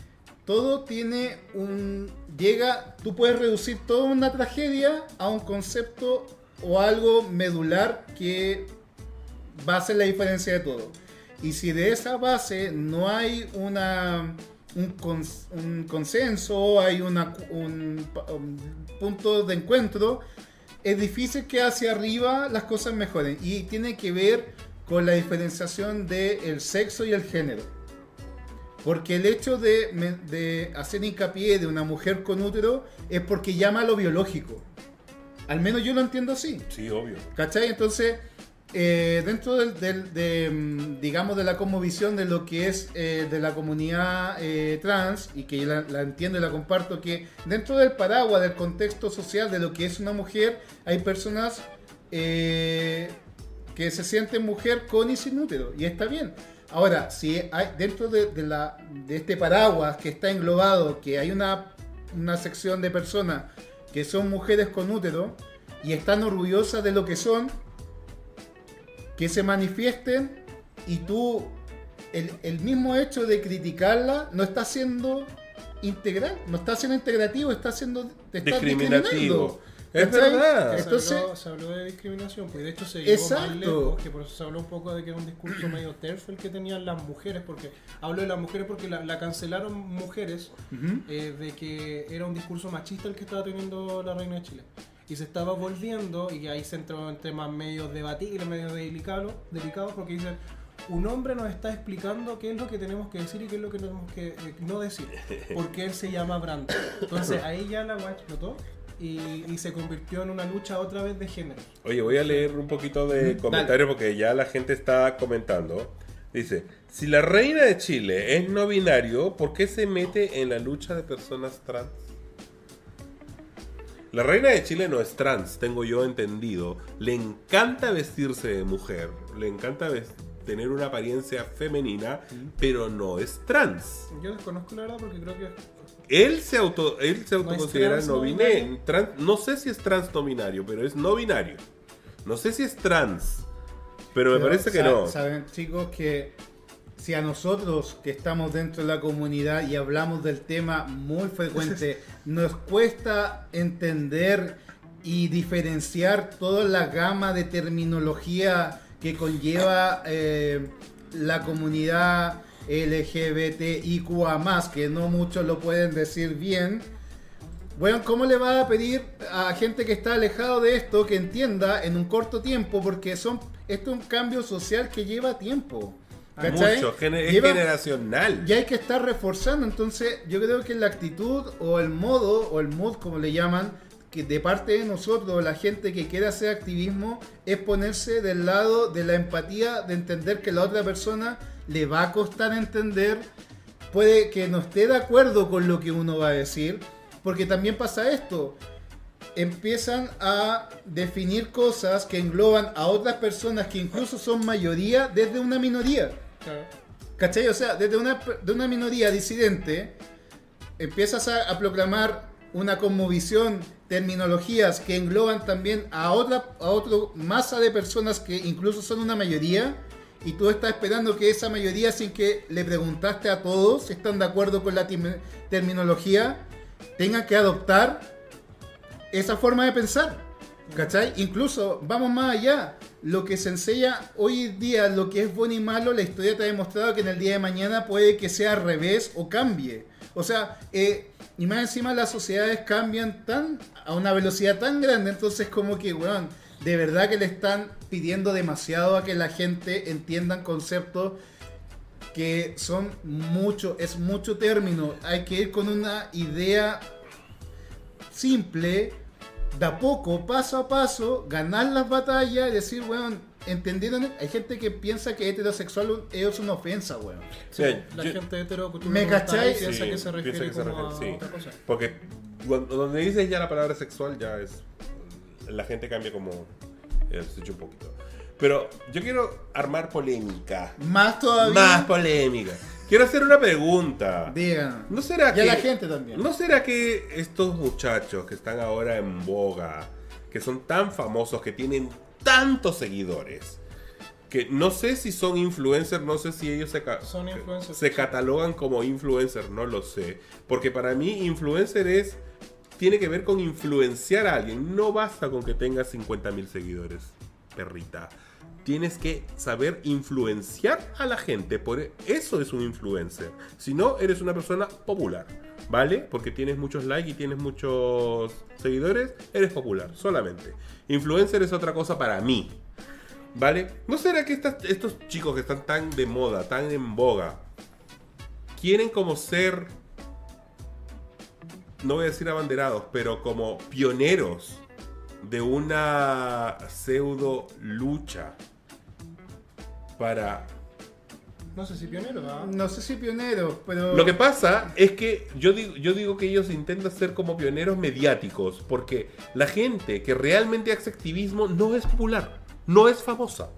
todo tiene un... Llega, tú puedes reducir toda una tragedia a un concepto o algo medular que va a ser la diferencia de todo. Y si de esa base no hay una, un, cons- consenso, hay una, un, punto de encuentro, es difícil que hacia arriba las cosas mejoren. Y tiene que ver con la diferenciación del sexo y el género. Porque el hecho de hacer hincapié de una mujer con útero es porque llama a lo biológico. Al menos yo lo entiendo así. Sí, obvio. ¿Cachai? Entonces, eh, dentro del, del- de, mm, digamos, de la cosmovisión de lo que es eh, de la comunidad eh, trans, y que la, la entiendo y la comparto, que dentro del paraguas, del contexto social de lo que es una mujer, hay personas eh, que se sienten mujer con y sin útero, y está bien. Ahora, si hay dentro de, de la, de este paraguas que está englobado, que hay una, una sección de personas que son mujeres con útero y están orgullosas de lo que son, que se manifiesten y tú, el, mismo hecho de criticarla no está siendo integral, no está siendo integrativo, está siendo te está Discriminativo. Es verdad. Se Entonces, habló, se habló de discriminación, pues de hecho se llegó Exacto. más lejos, que por eso se habló un poco de que era un discurso medio terf el que tenían las mujeres, porque hablo de las mujeres porque la, la cancelaron mujeres, Ujú. eh, de que era un discurso machista el que estaba teniendo la reina de Chile. Y se estaba volviendo, y ahí se entró en temas medio debatibles, medio delicados, delicados porque dicen, un hombre nos está explicando qué es lo que tenemos que decir y qué es lo que tenemos que eh, no decir. Porque él se llama Brandon. Entonces [laughs] ahí ya la weá explotó y, y se convirtió en una lucha otra vez de género. Oye, voy a leer un poquito de comentarios porque ya la gente está comentando. Dice, si la reina de Chile es no binario, ¿por qué se mete en la lucha de personas trans? La reina de Chile no es trans, tengo yo entendido. Le encanta vestirse de mujer, le encanta tener una apariencia femenina, pero no es trans. Yo desconozco la verdad porque creo que Él se auto, él se ¿No es autoconsidera no binario. Trans- no sé si es trans no binario, pero es no binario. No sé si es trans, pero me parece que no. Saben, chicos, que si a nosotros que estamos dentro de la comunidad y hablamos del tema muy frecuente, [laughs] nos cuesta entender y diferenciar toda la gama de terminología que conlleva eh, la comunidad LGBTIQA, que no muchos lo pueden decir bien. Bueno, ¿cómo le va a pedir a gente que está alejado de esto que entienda en un corto tiempo? Porque son esto es un cambio social que lleva tiempo. ¿cachai? Mucho, es generacional. y hay que estar reforzando. Entonces, yo creo que la actitud o el modo o el mood, como le llaman, que de parte de nosotros, la gente que quiere hacer activismo, es ponerse del lado de la empatía, de entender que la otra persona le va a costar entender, puede que no esté de acuerdo con lo que uno va a decir, porque también pasa esto. Empiezan a definir cosas que engloban a otras personas que incluso son mayoría desde una minoría. ¿Cachai? O sea, desde una, de una minoría disidente, empiezas a, a proclamar una conmovisión, terminologías que engloban también a otra a masa de personas que incluso son una mayoría, y tú estás esperando que esa mayoría, sin que le preguntaste a todos si están de acuerdo con la terminología, tenga que adoptar esa forma de pensar. ¿Cachai? Incluso, vamos más allá. Lo que se enseña hoy día, lo que es bueno y malo, la historia te ha demostrado que en el día de mañana puede que sea al revés o cambie. O sea, eh, y más encima las sociedades cambian tan a una velocidad tan grande, entonces como que, weón, de verdad que le están pidiendo demasiado a que la gente entiendan conceptos que son mucho, es mucho término. Hay que ir con una idea simple, de a poco, paso a paso, ganar las batallas y decir, weón, ¿entendieron? Hay gente que piensa que heterosexual es una ofensa, weón. O sea, la yo- gente hetero que tú ¿Me y piensa Sí, que se refiere piensa que se refiere, a sí. otra cosa. Porque cuando, donde dices ya la palabra sexual, ya es. La gente cambia como. eh, se echa un poquito. Pero yo quiero armar polémica. Más todavía. Más polémica. Quiero hacer una pregunta. Digan. ¿No será Y que a la gente también. ¿No será que estos muchachos que están ahora en boga, que son tan famosos, que tienen tantos seguidores, que no sé si son influencers, no sé si ellos se, ca- Son influencers. se catalogan como influencers, no lo sé. Porque para mí influencer es tiene que ver con influenciar a alguien. No basta con que tengas 50 mil seguidores, perrita. Tienes que saber influenciar a la gente. Por e- eso es un influencer. Si no, eres una persona popular. ¿Vale? Porque tienes muchos likes y tienes muchos seguidores, eres popular, solamente. Influencer es otra cosa para mí. ¿Vale? ¿No será que estos chicos que están tan de moda, tan en boga, quieren como ser, no voy a decir abanderados, pero como pioneros de una pseudo lucha para... No sé si pionero, ¿ah? No sé si pioneros, pero. Lo que pasa es que yo digo, yo digo que ellos intentan ser como pioneros mediáticos, porque la gente que realmente hace activismo no es popular, no es famosa,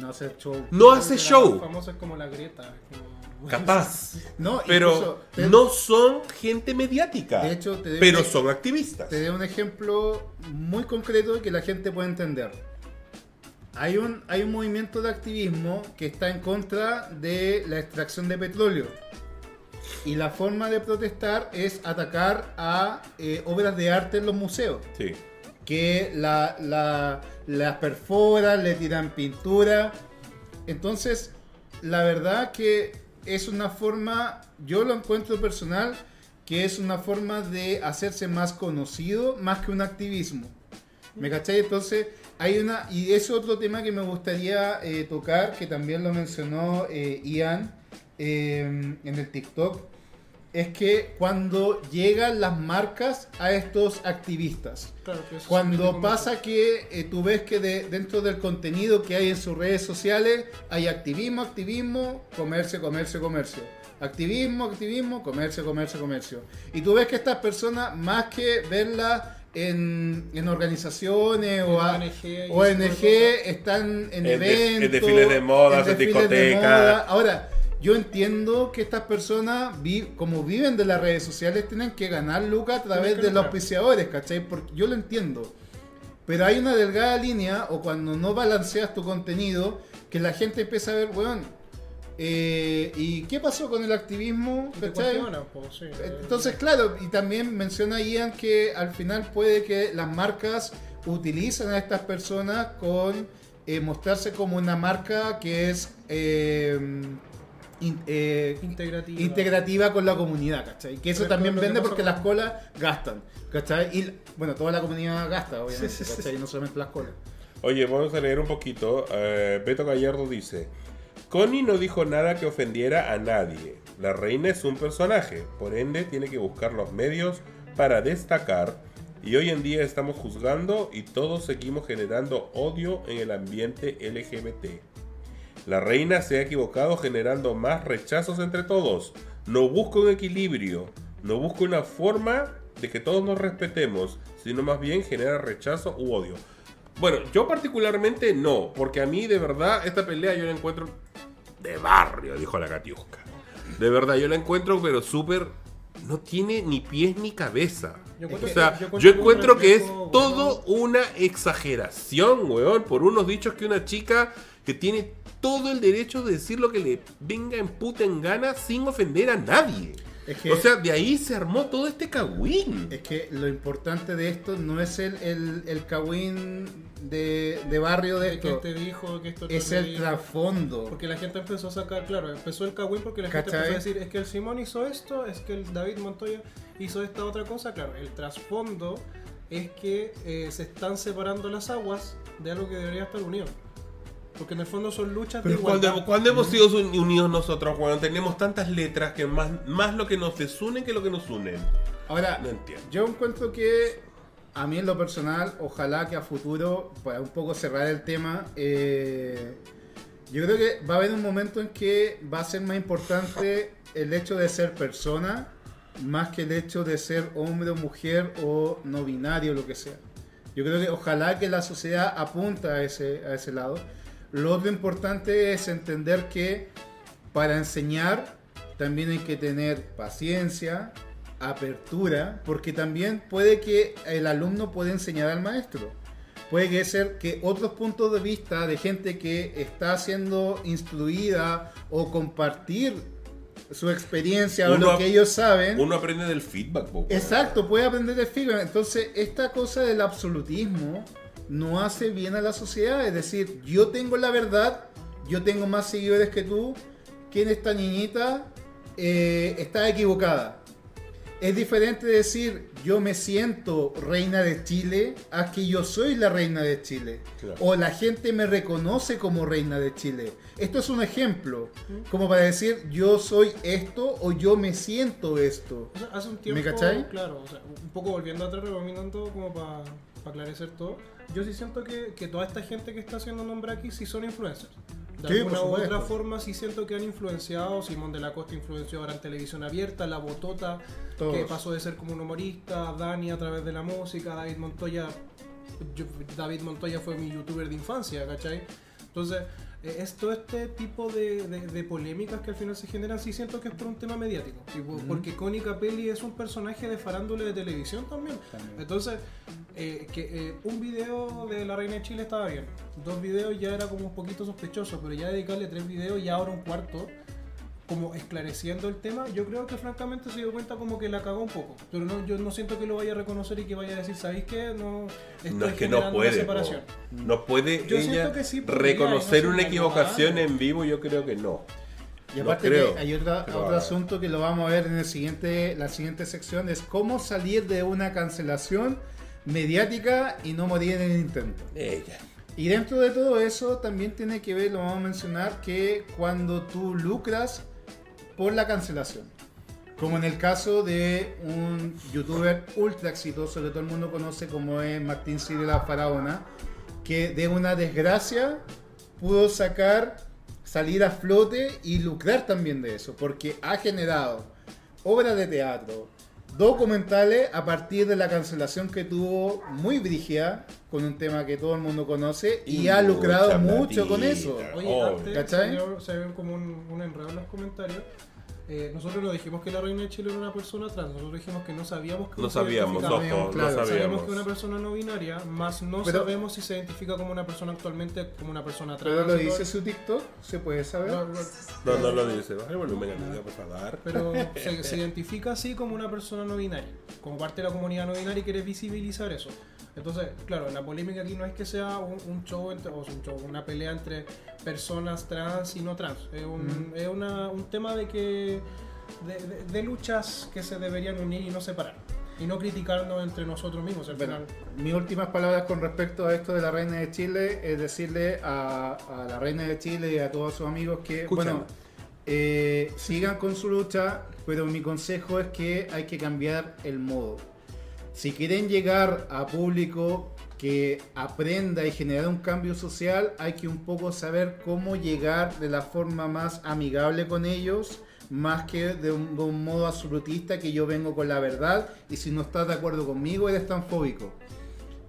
No sé, show. no hace show. famosa es como la como- Capaz. [laughs] No, Pero incluso, te- no son gente mediática. De hecho, te- pero son activistas. Te doy un ejemplo muy concreto que la gente puede entender. Hay un, hay un movimiento de activismo que está en contra de la extracción de petróleo. Y la forma de protestar es atacar a eh, obras de arte en los museos. Sí. Que la, la- las perforan, le tiran pintura. Entonces, la verdad que es una forma, yo lo encuentro personal, que es una forma de hacerse más conocido más que un activismo. ¿Me cachai? Entonces, hay una. Y es otro tema que me gustaría eh, tocar, que también lo mencionó eh, Ian eh, en el TikTok. Es que cuando llegan las marcas a estos activistas. Claro, que eso se Cuando pasa que eh, tú ves que de- dentro del contenido que hay en sus redes sociales hay activismo, activismo, comercio, comercio, comercio. Activismo, activismo, comercio, comercio, comercio. Y tú ves que estas personas, más que verlas en, en organizaciones o, a- ONG ONG, están en, En eventos, en desfiles de en desfiles de discotecas. moda. Ahora, yo entiendo que estas personas, vi- como viven de las redes sociales, tienen que ganar lucas a través de los lucrar. auspiciadores, ¿cachai? Porque yo lo entiendo. Pero hay una delgada línea, o cuando no balanceas tu contenido, que la gente empieza a ver, weón, eh, ¿y qué pasó con el activismo? Sí. Entonces, claro, y también menciona Ian que al final puede que las marcas utilizan a estas personas con eh, mostrarse como una marca que es eh, in- eh, integrativa. integrativa con la comunidad, ¿cachai? Que eso Pero también vende porque con- las colas gastan, ¿cachai? Y bueno, toda la comunidad gasta, obviamente, Sí, sí, sí. ¿cachai? No solamente las colas. Oye, vamos a leer un poquito. Beto Gallardo dice: Connie no dijo nada que ofendiera a nadie. La reina es un personaje, por ende tiene que buscar los medios para destacar. Y hoy en día estamos juzgando y todos seguimos generando odio en el ambiente LGBT. La reina se ha equivocado generando más rechazos entre todos. No busca un equilibrio, no busca una forma de que todos nos respetemos, sino más bien genera rechazo u odio. Bueno, yo particularmente no, porque a mí de verdad esta pelea yo la encuentro de barrio, dijo la Katiuska. De verdad, yo la encuentro pero súper... No tiene ni pies ni cabeza. Yo o encuentro sea, que- yo encuentro yo que un encuentro que es todo una exageración, weón, por unos dichos que una chica que tiene todo el derecho de decir lo que le venga en puta en gana sin ofender a nadie. Es que- O sea, de ahí se armó todo este cagüín. Es que lo importante de esto no es el, el, el cagüín de, de barrio de esto, te dijo que esto es el trasfondo. Porque la gente empezó a sacar, claro, empezó el cagüín porque la gente empezó a decir, es que el Simón hizo esto, es que el David Montoya hizo esta otra cosa. Claro, el trasfondo es que eh, se están separando las aguas de algo que debería estar unido. Porque en el fondo son luchas de Pero igualdad. cuando, cuando hemos sido un- unidos nosotros, weón, tenemos tantas letras que más, más lo que nos desunen que lo que nos unen. Ahora, No entiendo. yo encuentro que a mí en lo personal, ojalá que a futuro, para un poco cerrar el tema, eh, yo creo que va a haber un momento en que va a ser más importante el hecho de ser persona más que el hecho de ser hombre o mujer o no binario, lo que sea. Yo creo que ojalá que la sociedad apunta a ese, a ese lado. Lo otro importante es entender que para enseñar también hay que tener paciencia, apertura, porque también puede que el alumno pueda enseñar al maestro. Puede que ser que otros puntos de vista de gente que está siendo instruida o compartir su experiencia o Uno lo ap- que ellos saben. Uno aprende del feedback, po, weón. Exacto, puede aprender de feedback. Entonces, esta cosa del absolutismo no hace bien a la sociedad. Es decir, yo tengo la verdad, yo tengo más seguidores que tú, que esta niñita eh, está equivocada. Es diferente decir yo me siento reina de Chile a que yo soy la reina de Chile. Claro. O la gente me reconoce como reina de Chile. Esto es un ejemplo. Como para decir yo soy esto o yo me siento esto. O sea, hace un tiempo, ¿Me cachai? claro, o sea, un poco volviendo atrás, rebobinando como para aclarecer todo, yo sí siento que, que toda esta gente que está haciendo nombre aquí sí son influencers. De Sí, alguna u otra forma sí siento que han influenciado, Simón de la Costa influenció ahora en televisión abierta, La Botota, Todos. que pasó de ser como un humorista, Dani a través de la música, David Montoya, yo- David Montoya fue mi youtuber de infancia, ¿cachai? Entonces, es todo este tipo de, de- de polémicas que al final se generan, sí siento que es por un tema mediático. tipo, Porque Connie Capelli es un personaje de farándula de televisión también. También. Entonces, eh, que eh, un video de la Reina de Chile estaba bien. Dos videos ya era como un poquito sospechoso, pero ya dedicarle tres videos y ahora un cuarto como esclareciendo el tema, yo creo que francamente se dio cuenta como que la cagó un poco. Pero no, yo no siento que lo vaya a reconocer y que vaya a decir, ¿sabéis qué? No, estoy No es que no puede. separación. No puede Yo ella siento que sí podría, y reconocer no una equivocación en vivo, yo creo que no. Y No aparte creo que hay otra, otro haga. asunto que lo vamos a ver en el siguiente, la siguiente sección, es cómo salir de una cancelación mediática y no morir en el intento. Ella. Y dentro de todo eso también tiene que ver, lo vamos a mencionar, que cuando tú lucras por la cancelación. Como en el caso de un youtuber ultra exitoso que todo el mundo conoce como es Martín la Faraona, que de una desgracia pudo sacar, salir a flote y lucrar también de eso, porque ha generado obras de teatro, documentales a partir de la cancelación que tuvo muy brígida con un tema que todo el mundo conoce y, Y ha lucrado mucho con eso. Oye, Obvio. antes se como un, un enredo en los comentarios. Eh, nosotros no dijimos que la reina de Chile era una persona trans, nosotros dijimos que no sabíamos que No se sabíamos. Sabíamos, ojo, claro, no Sabemos sabíamos. que es una persona no binaria, más no Pero- sabemos si se identifica como una persona actualmente como una persona trans. Pero lo dice su TikTok, se puede saber. no, no, No, no lo dice. Baja el volumen, amiga, por favor. Pero [laughs] se, se identifica así como una persona no binaria. Como parte de la comunidad no binaria y quiere visibilizar eso. Entonces, claro, la polémica aquí no es que sea un, un show, entre, o sea, un show, una pelea entre personas trans y no trans. Es un, es una- un tema de que de, de- de luchas que se deberían unir y no separar. Y no criticarnos entre nosotros mismos. Al Bueno, final, mis últimas palabras con respecto a esto de la Reina de Chile es decirle a, a la Reina de Chile y a todos sus amigos que, bueno, eh, sigan con su lucha, pero mi consejo es que hay que cambiar el modo. Si quieren llegar a público que aprenda y generar un cambio social, hay que un poco saber cómo llegar de la forma más amigable con ellos, más que de un, de un modo absolutista que yo vengo con la verdad y si no estás de acuerdo conmigo eres transfóbico.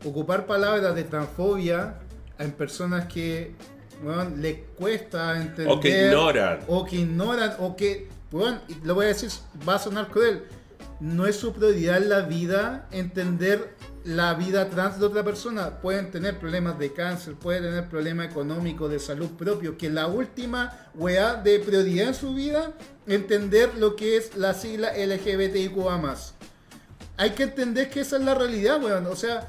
Ocupar palabras de transfobia en personas que weón, les cuesta entender O que ignoran. o que ignoran o que, y lo voy a decir, va a sonar cruel, no es su prioridad en la vida entender la vida trans de otra persona. Pueden tener problemas de cáncer, pueden tener problemas económicos, de salud propio, que la última weá de prioridad en su vida, entender lo que es la sigla LGBTIQA+. Hay que entender que esa es la realidad, weón. O sea,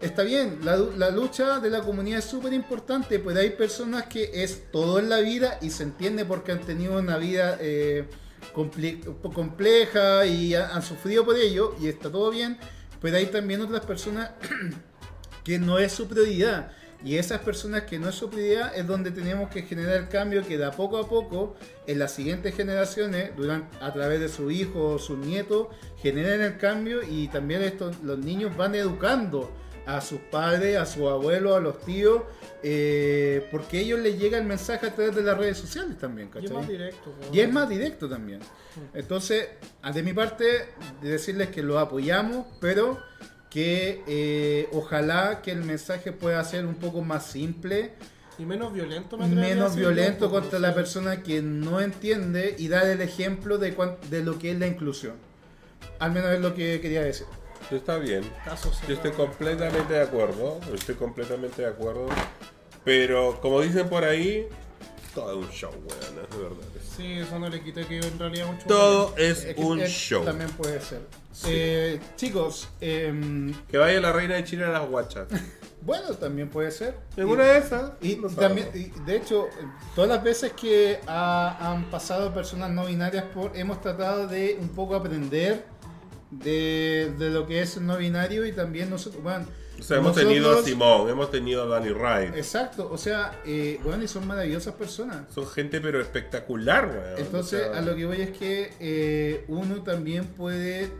está bien, la, lucha de la comunidad es súper importante, pero hay personas que es todo en la vida y se entiende porque han tenido una vida eh, comple- compleja y ha- han sufrido por ello y está todo bien, pero hay también otras personas [clears throat] que no es su prioridad. Y esas personas que no es su prioridad es donde tenemos que generar el cambio que de a poco a poco en las siguientes generaciones, durante, a través de su hijo o su nieto, generen el cambio y también estos, los niños van educando a sus padres, a sus abuelos, a los tíos, eh, porque ellos les llega el mensaje a través de las redes sociales también, y es ¿cachai? más directo. po. Y es más directo también. Entonces, de mi parte, de decirles que lo apoyamos, pero que eh, ojalá que el mensaje pueda ser un poco más simple, Y menos violento. me menos violento contra la persona que no entiende y dar el ejemplo de, cuan- de lo que es la inclusión. Al menos es lo que quería decir. Está bien. Yo estoy completamente de acuerdo. Estoy completamente de acuerdo. Pero como dicen por ahí, todo es un show, weón. Es de verdad. Sí, eso no le quité que en realidad mucho. Todo es Es un es- show. También puede ser. Sí. Eh, chicos, em, Que vaya la reina de Chile a las guachas. [laughs] bueno, también puede ser. En Y- una de esas. Y no también, y de hecho, todas las veces que ha- han pasado personas no binarias por, hemos tratado de un poco aprender de, de lo que es el no binario y también nosotros, bueno, O sea, hemos nosotros- tenido a Simón, hemos tenido a Danny Wright. Exacto, o sea, eh, bueno, y son maravillosas personas. Son gente pero espectacular, weón. Entonces, O sea, a lo que voy es que eh, uno también puede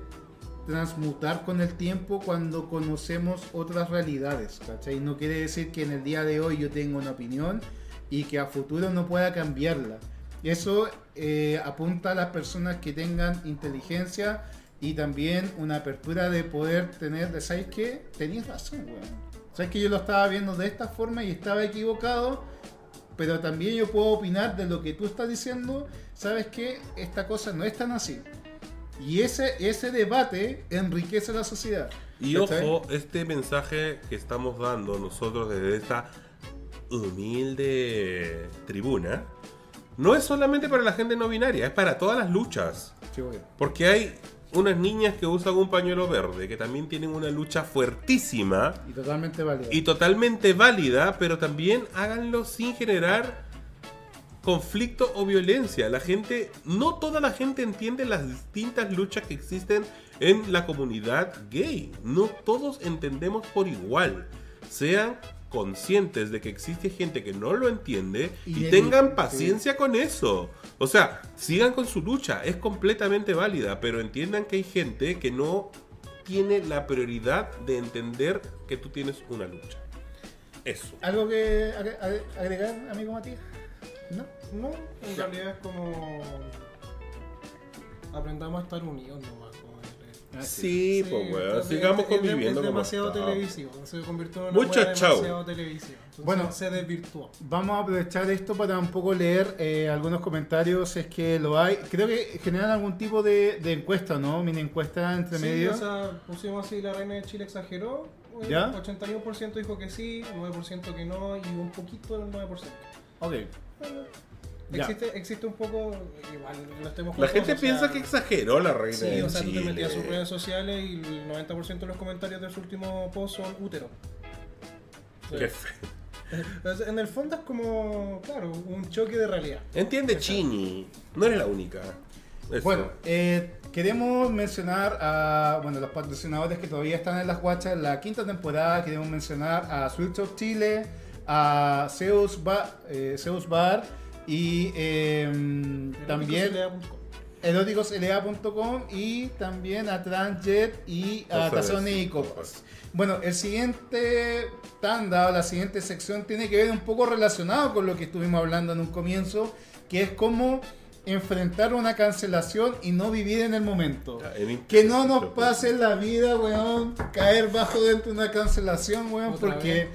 transmutar con el tiempo cuando conocemos otras realidades, ¿cachai? No quiere decir que en el día de hoy yo tenga una opinión y que a futuro no pueda cambiarla. Eso eh, apunta a las personas que tengan inteligencia y también una apertura de poder tener, ¿sabes qué? Tenías razón, weón. ¿Sabes que yo lo estaba viendo de esta forma y estaba equivocado? pero también yo puedo opinar de lo que tú estás diciendo, sabes que esta cosa no es tan así. Y ese, ese debate enriquece la sociedad. Y ojo, este mensaje que estamos dando nosotros desde esta humilde tribuna, no es solamente para la gente no binaria, es para todas las luchas. Sí. Porque hay unas niñas que usan un pañuelo verde, que también tienen una lucha fuertísima Y totalmente válido. y totalmente válida, pero también háganlo sin generar conflicto o violencia. La gente, no toda la gente entiende las distintas luchas que existen en la comunidad gay. No todos entendemos por igual. Sean conscientes de que existe gente que no lo entiende y, Y tengan paciencia con eso. O sea, sigan con su lucha, es completamente válida, pero entiendan que hay gente que no tiene la prioridad de entender que tú tienes una lucha. Eso. ¿Algo que agre- agre- agregar, amigo Matías? ¿No? No, en realidad es como. Aprendamos a estar unidos nomás. como el- Ah, Sí, pues Sí, weón, entonces sigamos es- conviviendo Es como demasiado estamos. televisivo. Se convirtió en una Mucho demasiado televisiva. Entonces Bueno. se desvirtuó. Vamos a aprovechar esto para un poco leer eh, algunos comentarios, si es que lo hay. Creo que generan algún tipo de, de encuesta, ¿no? Mini encuesta entre Sí, medio. o sea, pusimos así, la reina de Chile exageró. el ¿Ya? 81% dijo que sí, 9% que no y un poquito del 9%. Ok. Ya. Existe, existe un poco, igual no estemos La gente cosas, o piensa sea, que exageró la reina Sí, de o sea, tú te Chile. metías a sus redes sociales y el 90% de los comentarios de su último post son útero. Qué feo. Entonces, en el fondo es como, claro, un choque de realidad. Entiende, Chini. No eres la única. Eso. Bueno, eh, queremos mencionar a bueno, los patrocinadores que todavía están en las guachas en la quinta temporada. Queremos mencionar a Sweet Shop Chile, a Zeus Bar, eh, Zeus Bar y eh, también Eróticoslea.com. eróticoslea.com y también a Transjet y a Tazones y Copas. Bueno, el siguiente tanda o la siguiente sección tiene que ver un poco relacionado con lo que estuvimos hablando en un comienzo, que es cómo enfrentar una cancelación y no vivir en el momento. Ya, en- Que no nos pase en la vida, weón, caer bajo dentro de una cancelación, weón, Otra porque vez.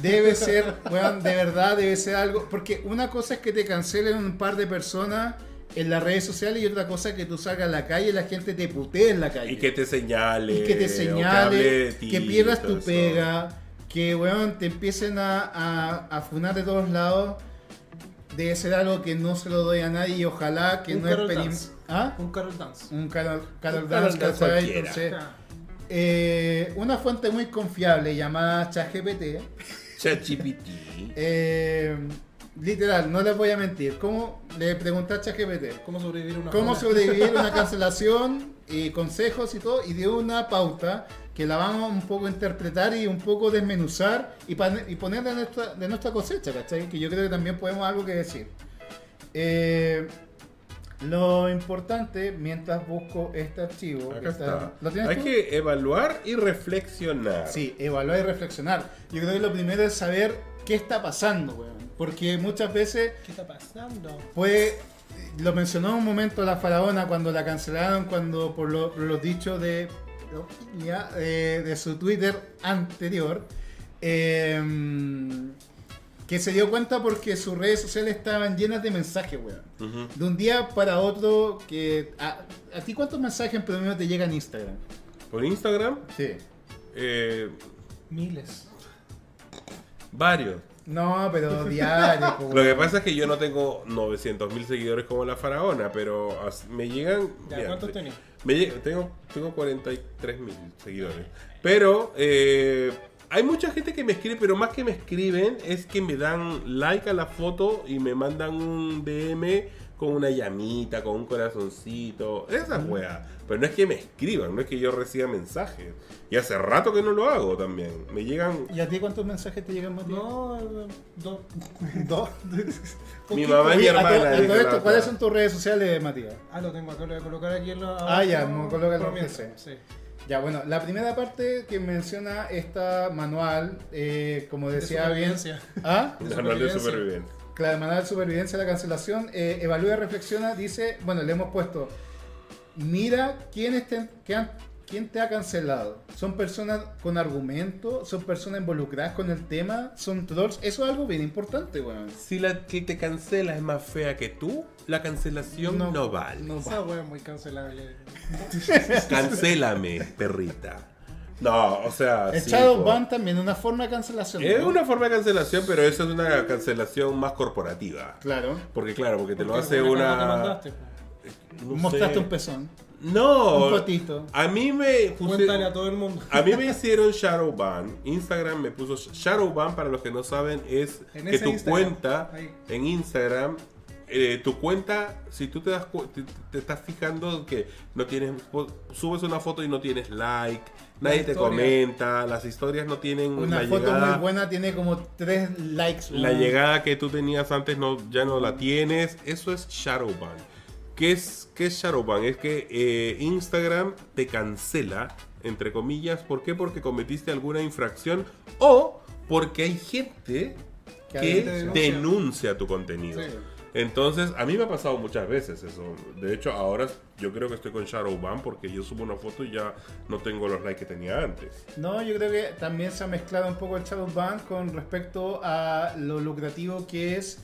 Debe ser, weón, de verdad debe ser algo. Porque una cosa es que te cancelen un par de personas en las redes sociales y otra cosa es que tú salgas a la calle y la gente te putee en la calle. Y que te señale. Y que te señale, ti, que pierdas tu eso. pega, que, weón, te empiecen a, a, a funar de todos lados. Debe ser algo que no se lo doy a nadie y ojalá que Un no Carol experim- Dance. ¿Ah? Un Carol Dance. Un Carol, Carol Un Dance, Carol Dance. Entonces, eh, una fuente muy confiable llamada ChatGPT. ChatGPT. eh, literal, no les voy a mentir. ¿Cómo le pregunté a ChatGPT? ¿Cómo sobrevivir a una ¿Cómo sobrevivir una [laughs] cancelación? Y consejos y todo. Y dio una pauta que la vamos un poco a interpretar y un poco desmenuzar y, y poner de nuestra, de nuestra cosecha, ¿cachai? Que yo creo que también podemos algo que decir. Eh, lo importante, mientras busco este archivo, que Acá está. ¿lo tienes Hay tú? que evaluar y reflexionar. Sí, evaluar y reflexionar. Yo creo que lo primero es saber qué está pasando, weón. Porque muchas veces ¿Qué está pasando? Fue, lo mencionó en un momento la faraona cuando la cancelaron, cuando por, lo- por los dichos de, eh, de su Twitter anterior, eh, que se dio cuenta porque sus redes sociales estaban llenas de mensajes, weón. De un día para otro, que a, ¿a ti cuántos mensajes en promedio te llegan en Instagram? Por Instagram, Sí. eh, Miles. varios. No, pero diario. [laughs] po, Lo que pasa es que yo no tengo 900 mil seguidores como la faraona, pero me llegan. Ya, mira, ¿cuántos te- tenés? me lleg- tengo, tengo 43 mil seguidores. Pero eh, hay mucha gente que me escribe, pero más que me escriben es que me dan like a la foto y me mandan un DM con una llamita, con un corazoncito, esa wea. Pero no es que me escriban, no es que yo reciba mensajes. Y hace rato que no lo hago también. Me llegan. ¿Y a ti cuántos mensajes te llegan, Matías? No, dos. [laughs] Dos. [laughs] Mi mamá y mi hermana. todo esto, ¿cuáles son tus redes sociales, Matías? Ah, lo tengo acá, lo voy a colocar aquí en la. Ah, ya, abajo, no, colócalo. Sí. Ya, bueno, la primera parte que menciona esta manual, eh, como De decía bien. supervivencia. ¿Ah? [laughs] De Manual de supervivencia. Claro, manual de supervivencia de la cancelación. eh, evalúa y reflexiona. Dice, bueno, le hemos puesto. Mira quién, te, quién, quién te ha cancelado. ¿Son personas con argumento? ¿Son personas involucradas con el tema? ¿Son trolls? Eso es algo bien importante, weón. Si la que te cancela es más fea que tú, la cancelación no, vale. no Esa wea es muy cancelable. [laughs] Cancélame, perrita. No, o sea. El sí, ban también es una forma de cancelación. Es ¿no? una forma de cancelación, pero eso es una cancelación más corporativa. Claro. Porque claro, porque te lo Porque hace cuando te una. mandaste, po. no Mostraste sé. un pezón. No. Un potito. A mí me Cuéntale a todo el mundo. A mí me [laughs] hicieron Shadowban. Instagram me puso Shadowban, para los que no saben, es En que tu Instagram, cuenta ahí. en Instagram eh, tu cuenta, si tú te das te, te estás fijando que no tienes, subes una foto y no tienes like, nadie te comenta, las historias no tienen Una la foto llegada, muy buena tiene como tres likes. la weón. llegada que tú tenías antes no, ya no la tienes, eso es Shadowban. ¿Qué es, qué es Shadowban? Es que eh, Instagram te cancela, entre comillas, ¿por qué? Porque cometiste alguna infracción o porque hay gente Que denuncia. denuncia tu contenido. Sí. Entonces, a mí me ha pasado muchas veces eso. De hecho, ahora yo creo que estoy con Shadowban porque yo subo una foto y ya no tengo los likes que tenía antes. No, yo creo que también se ha mezclado un poco el Shadowban con respecto a lo lucrativo que es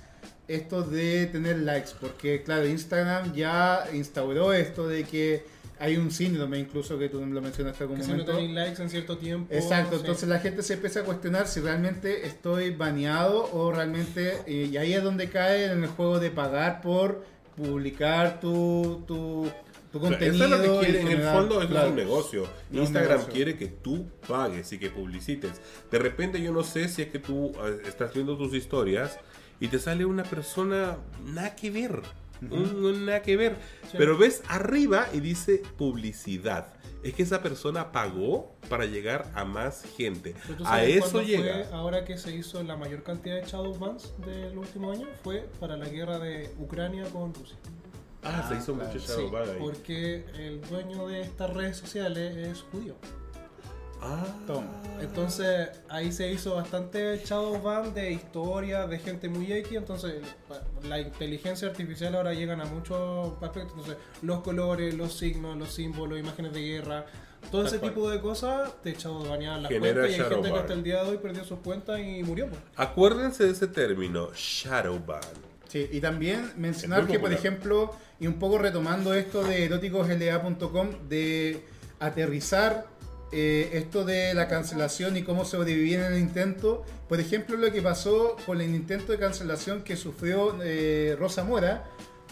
esto de tener likes. Porque, claro, Instagram ya instauró esto de que hay un síndrome, incluso que tú lo mencionaste Que si no tenéis likes en cierto tiempo. Exacto, sí. entonces la gente se empieza a cuestionar si realmente estoy baneado o realmente, eh, y ahí es donde cae en el juego de pagar por publicar tu, tu, contenido. eso es lo que quiere, en el fondo eso claro. es un negocio. Instagram negocio. quiere que tú pagues y que publicites. De repente yo no sé si es que tú eh, estás viendo tus historias y te sale una persona nada que ver. un, un nada que ver. Sí. Pero ves arriba y dice publicidad. Es que esa persona pagó para llegar a más gente. A eso llega. Fue, ahora que se hizo la mayor cantidad de Shadowbans del último año fue para la guerra de Ucrania con Rusia. Ah, se hizo claro. mucho Sí, Shadowban ahí. porque el dueño de estas redes sociales es judío. Ah, Toma. Entonces ahí se hizo bastante Shadowban de historia, de gente muy X. Entonces la inteligencia artificial ahora llegan a muchos aspectos. Entonces los colores, los signos, los símbolos, imágenes de guerra. Todo Tal ese cual. tipo de cosas te shadowbanean las Genera cuentas y hay gente que hasta el día de hoy perdió sus cuentas y murió. pues. Acuérdense de ese término, Shadowban. Sí, y también mencionar que, por popular. ejemplo, y un poco retomando esto de eróticosla.com, de aterrizar eh, esto de la cancelación y cómo sobrevivir en el intento. Por ejemplo, lo que pasó con el intento de cancelación que sufrió eh, Rosa Mora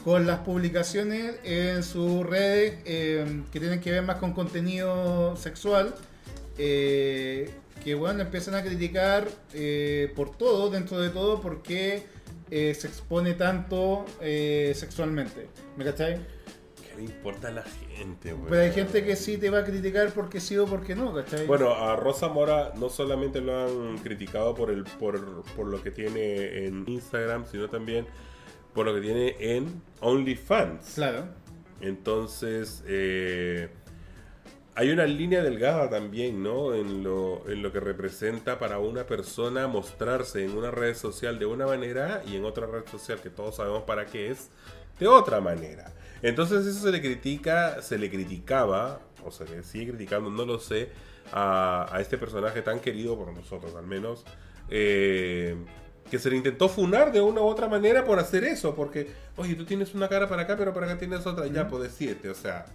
con las publicaciones en sus redes eh, que tienen que ver más con contenido sexual. que bueno, empiezan a criticar por todo, dentro de todo, porque se expone tanto sexualmente. ¿Me cachai? ¿Qué le importa a la gente, güey? Pero hay gente que sí te va a criticar porque sí o porque no, ¿cachai? Bueno, a Rosa Mora no solamente lo han criticado por el por, por lo que tiene en Instagram, sino también por lo que tiene en OnlyFans. Claro. Entonces, eh, hay una línea delgada también, ¿no? En lo, en lo que representa para una persona mostrarse en una red social de una manera y en otra red social que todos sabemos para qué es, de otra manera. Entonces eso se le critica, se le criticaba, o se le sigue criticando, no lo sé, a, a este personaje tan querido por nosotros al menos, eh, que se le intentó funar de una u otra manera por hacer eso, porque, oye, tú tienes una cara para acá, pero para acá tienes otra, ya, pues decirte, o sea...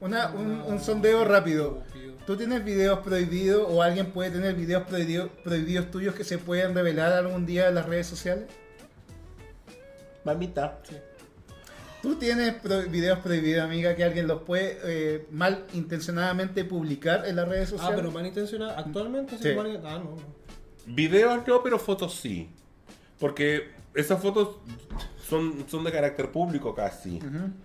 Una, un, un sondeo rápido. ¿Tú tienes videos prohibidos o alguien puede tener videos prohibido- prohibidos tuyos que se pueden revelar algún día en las redes sociales? Mamita. ¿Tú tienes pro- videos prohibidos, amiga, que alguien los puede eh, mal intencionadamente publicar en las redes Ah, sociales? pero malintencionada. Actualmente sí. Sí. mal- Ah, no. Videos no, pero fotos sí. Porque esas fotos son, son de carácter público casi.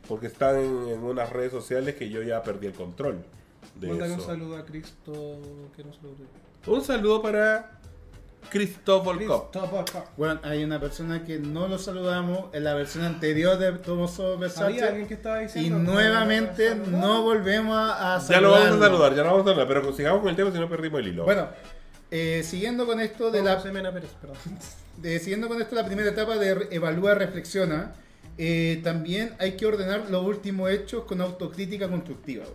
Porque están en, en unas redes sociales que yo ya perdí el control de Mándale un eso. saludo a Cristo que no se lo Un saludo para Cristóbal Cop. Bueno, hay una persona que no lo saludamos en la versión anterior de Tomoso Versace alguien que estaba y nuevamente Saludar. no volvemos a, a Ya lo vamos a saludar, ya lo vamos a saludar. Pero sigamos con el tema si no perdimos el hilo. Bueno, eh, siguiendo con esto de la de- siguiendo con esto la primera etapa de evalúa, reflexiona, eh, también hay que ordenar los últimos hechos con autocrítica constructiva.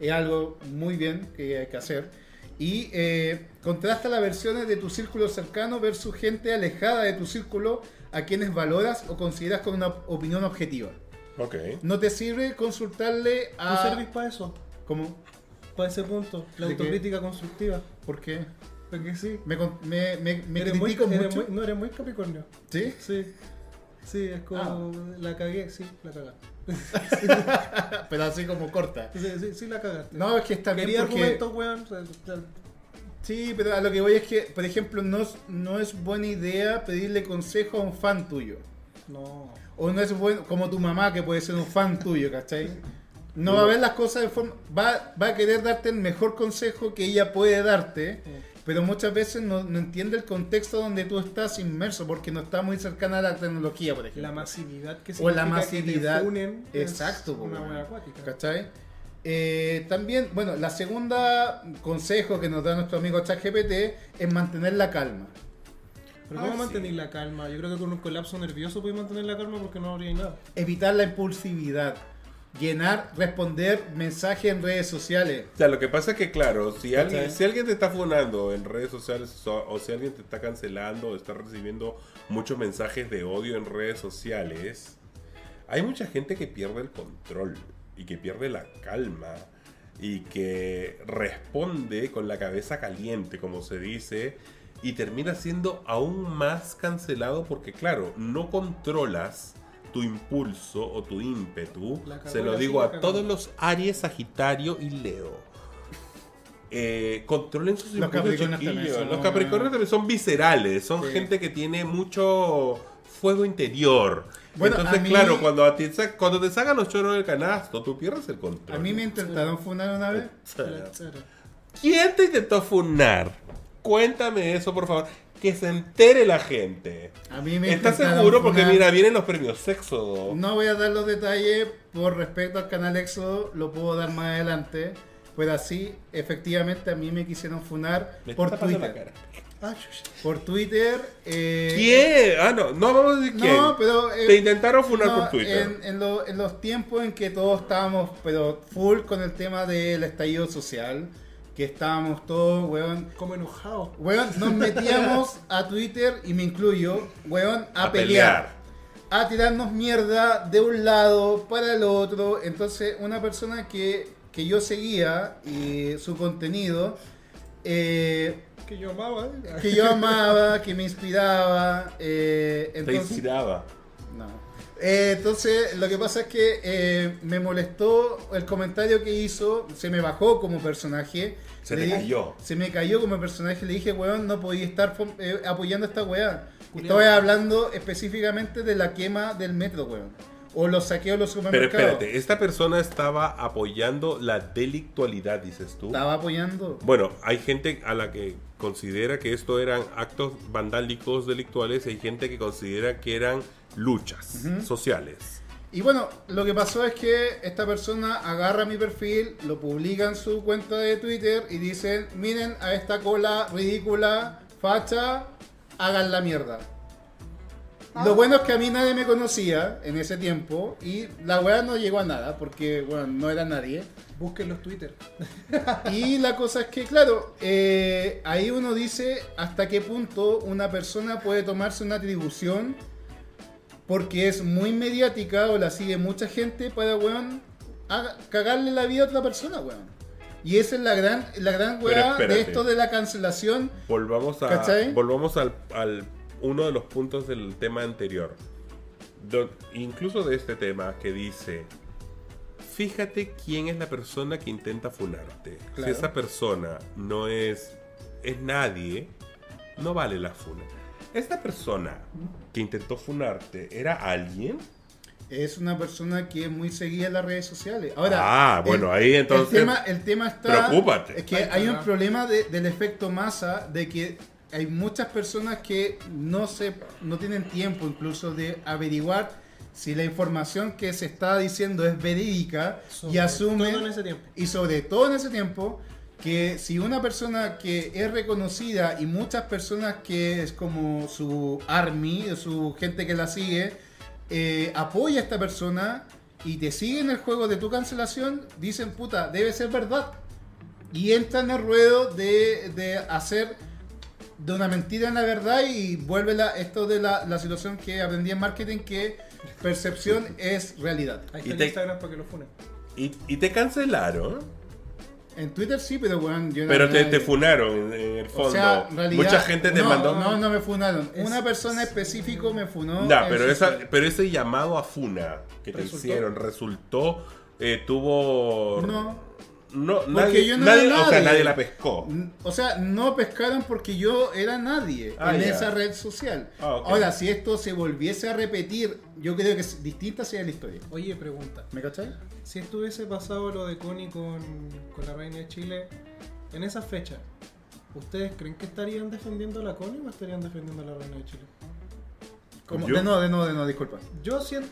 Es algo muy bien que hay que hacer. Y eh, contrasta las versiones de tu círculo cercano versus gente alejada de tu círculo a quienes valoras o consideras con una opinión objetiva. Ok. No te sirve consultarle ¿Tú a... servís para eso? ¿Cómo? Para ese punto. La ¿De qué? autocrítica constructiva. ¿Por qué? Porque sí. Me, me, me, me Eres muy, critico eres mucho. muy- no eres muy Capricornio. ¿Sí? Sí. Sí, es como. Ah. La cagué, sí, la cagaste. [laughs] Pero así como corta. Sí, sí, sí, la cagaste. No, es que está bien Quería porque... argumentos, weón. Sí, pero a lo que voy es que, por ejemplo, no es, no es buena idea pedirle consejo a un fan tuyo. No. O no es bueno como tu mamá que puede ser un fan tuyo, ¿cachai? No va a ver las cosas de forma... Va, va a querer darte el mejor consejo que ella puede darte, pero muchas veces no, no entiende el contexto donde tú estás inmerso porque no está muy cercana a la tecnología, por ejemplo. La masividad que O la que masividad. Exacto, una buena acuática. ¿Cachai? Eh, también, bueno, la segunda consejo que nos da nuestro amigo ChatGPT es mantener la calma. Pero Ah, ¿cómo sí. mantener la calma? Yo creo que con un colapso nervioso puedes mantener la calma porque no habría nada. Evitar la impulsividad. Llenar, responder mensajes en redes sociales. O sea, lo que pasa es que, claro, si alguien, ¿Cachai? si alguien te está funando en redes sociales o, o si alguien te está cancelando o está recibiendo muchos mensajes de odio en redes sociales, hay mucha gente que pierde el control y que pierde la calma y que responde con la cabeza caliente, como se dice, y termina siendo aún más cancelado porque, claro, no controlas tu impulso o tu ímpetu. Se lo digo a todos los Aries, Sagitario y Leo. Eh, controlen sus Los impulsos, Capricornios chiquillos. son- Los Capricornios también son viscerales, son Sí. gente que tiene mucho fuego interior. Bueno, Entonces, mí- claro, cuando, a ti sa- cuando te sacan los choros del canasto, tú pierdes el control. A mí me intentaron funar una vez. ¿Quién te intentó funar? Cuéntame eso, por favor. Que se entere la gente. A mí me ¿Estás seguro? Porque mira, vienen los premios sexo. No voy a dar los detalles por respecto al canal Éxodo, lo puedo dar más adelante. Pero así, efectivamente, a mí me quisieron funar Me por Twitter. Ah. Por Twitter. eh, ¿Quién? Ah, no, no vamos a decir quién. No, pero. eh, Te intentaron funar no, por Twitter. En, en lo- en los tiempos en que todos estábamos, pero full con el tema del estallido social, que estábamos todos, weón. Como enojado. Weón, nos metíamos a Twitter, y me incluyo, weón, a, A pelear. pelear. A tirarnos mierda de un lado para el otro. Entonces, una persona que, que yo seguía y su contenido, eh, Que yo amaba. ¿eh? que yo amaba, que me inspiraba, eh, Te inspiraba. No. Eh, entonces, lo que pasa es que eh, me molestó el comentario que hizo, se me bajó como personaje. Se Le te dije- cayó. Se me cayó como personaje, le dije, weón, no podía estar eh, apoyando a esta weá. Estoy hablando específicamente de la quema del metro, weón. O los saqueos de los Pero supermercados. espérate, esta persona estaba apoyando la delictualidad, dices tú. Estaba apoyando. Bueno, hay gente a la que considera que esto eran actos vandálicos delictuales y hay gente que considera que eran luchas Ujú. sociales. Y bueno, lo que pasó es que esta persona agarra mi perfil, lo publica en su cuenta de Twitter y dicen, miren a esta cola ridícula, facha, hagan la mierda. Lo bueno es que a mí nadie me conocía en ese tiempo y la weá no llegó a nada porque, bueno, no era nadie. Busquen los Twitter. Y la cosa es que, claro, eh, ahí uno dice hasta qué punto una persona puede tomarse una atribución porque es muy mediática o la sigue mucha gente para, weón, haga- cagarle la vida a otra persona, weón. Y esa es la gran, la gran weá de esto de la cancelación. Volvamos a ¿Cachai? volvamos al, al uno de los puntos del tema anterior. Do- incluso de este tema que dice fíjate quién es la persona que intenta funarte. Claro. Si esa persona no es es nadie, no vale la funa. Esta persona que intentó funarte era alguien. Es una persona que es muy seguida en las redes sociales. Ahora, Ah, bueno, ahí entonces- El tema, el tema está. Preocúpate. Es que Ay, hay un problema de- del efecto masa, de que hay muchas personas que no, se, no tienen tiempo incluso de averiguar si la información que se está diciendo es verídica y Sobre tiempo. Y sobre todo en ese tiempo, que si una persona que es reconocida y muchas personas que es como su army, o su gente que la sigue, eh, apoya a esta persona y te sigue en el juego de tu cancelación, dicen, puta, debe ser verdad. Y entra en el ruedo de, de hacer de una mentira en la verdad y vuelve la, esto de la, la situación que aprendí en marketing, que percepción es realidad. Ahí Y te- el Instagram para que lo funen. Y, y te cancelaron. En Twitter sí, pero bueno, yo no- Pero te, funaron en, el fondo. O sea, realidad, Mucha gente te no, mandó. No, no me funaron. Es- Una persona específico me funó. No, pero, esa, pero ese llamado a Funa que te ¿Resultó? hicieron resultó, eh, tuvo... No, no, nadie, yo no nadie- era o sea, nadie. nadie la pescó. O sea, no pescaron porque yo era nadie Ah, en esa red social. Ah. Ahora, si esto se volviese a repetir, yo creo que es- distinta sería la historia. Oye, pregunta. ¿Me cachai? Si estuviese pasado lo de Connie con, con la reina de Chile, en esa fecha, ¿ustedes creen que estarían defendiendo a la Connie o estarían defendiendo a la reina de Chile? Como- Yo- De nuevo, de nuevo, de nuevo, disculpa. Yo siento.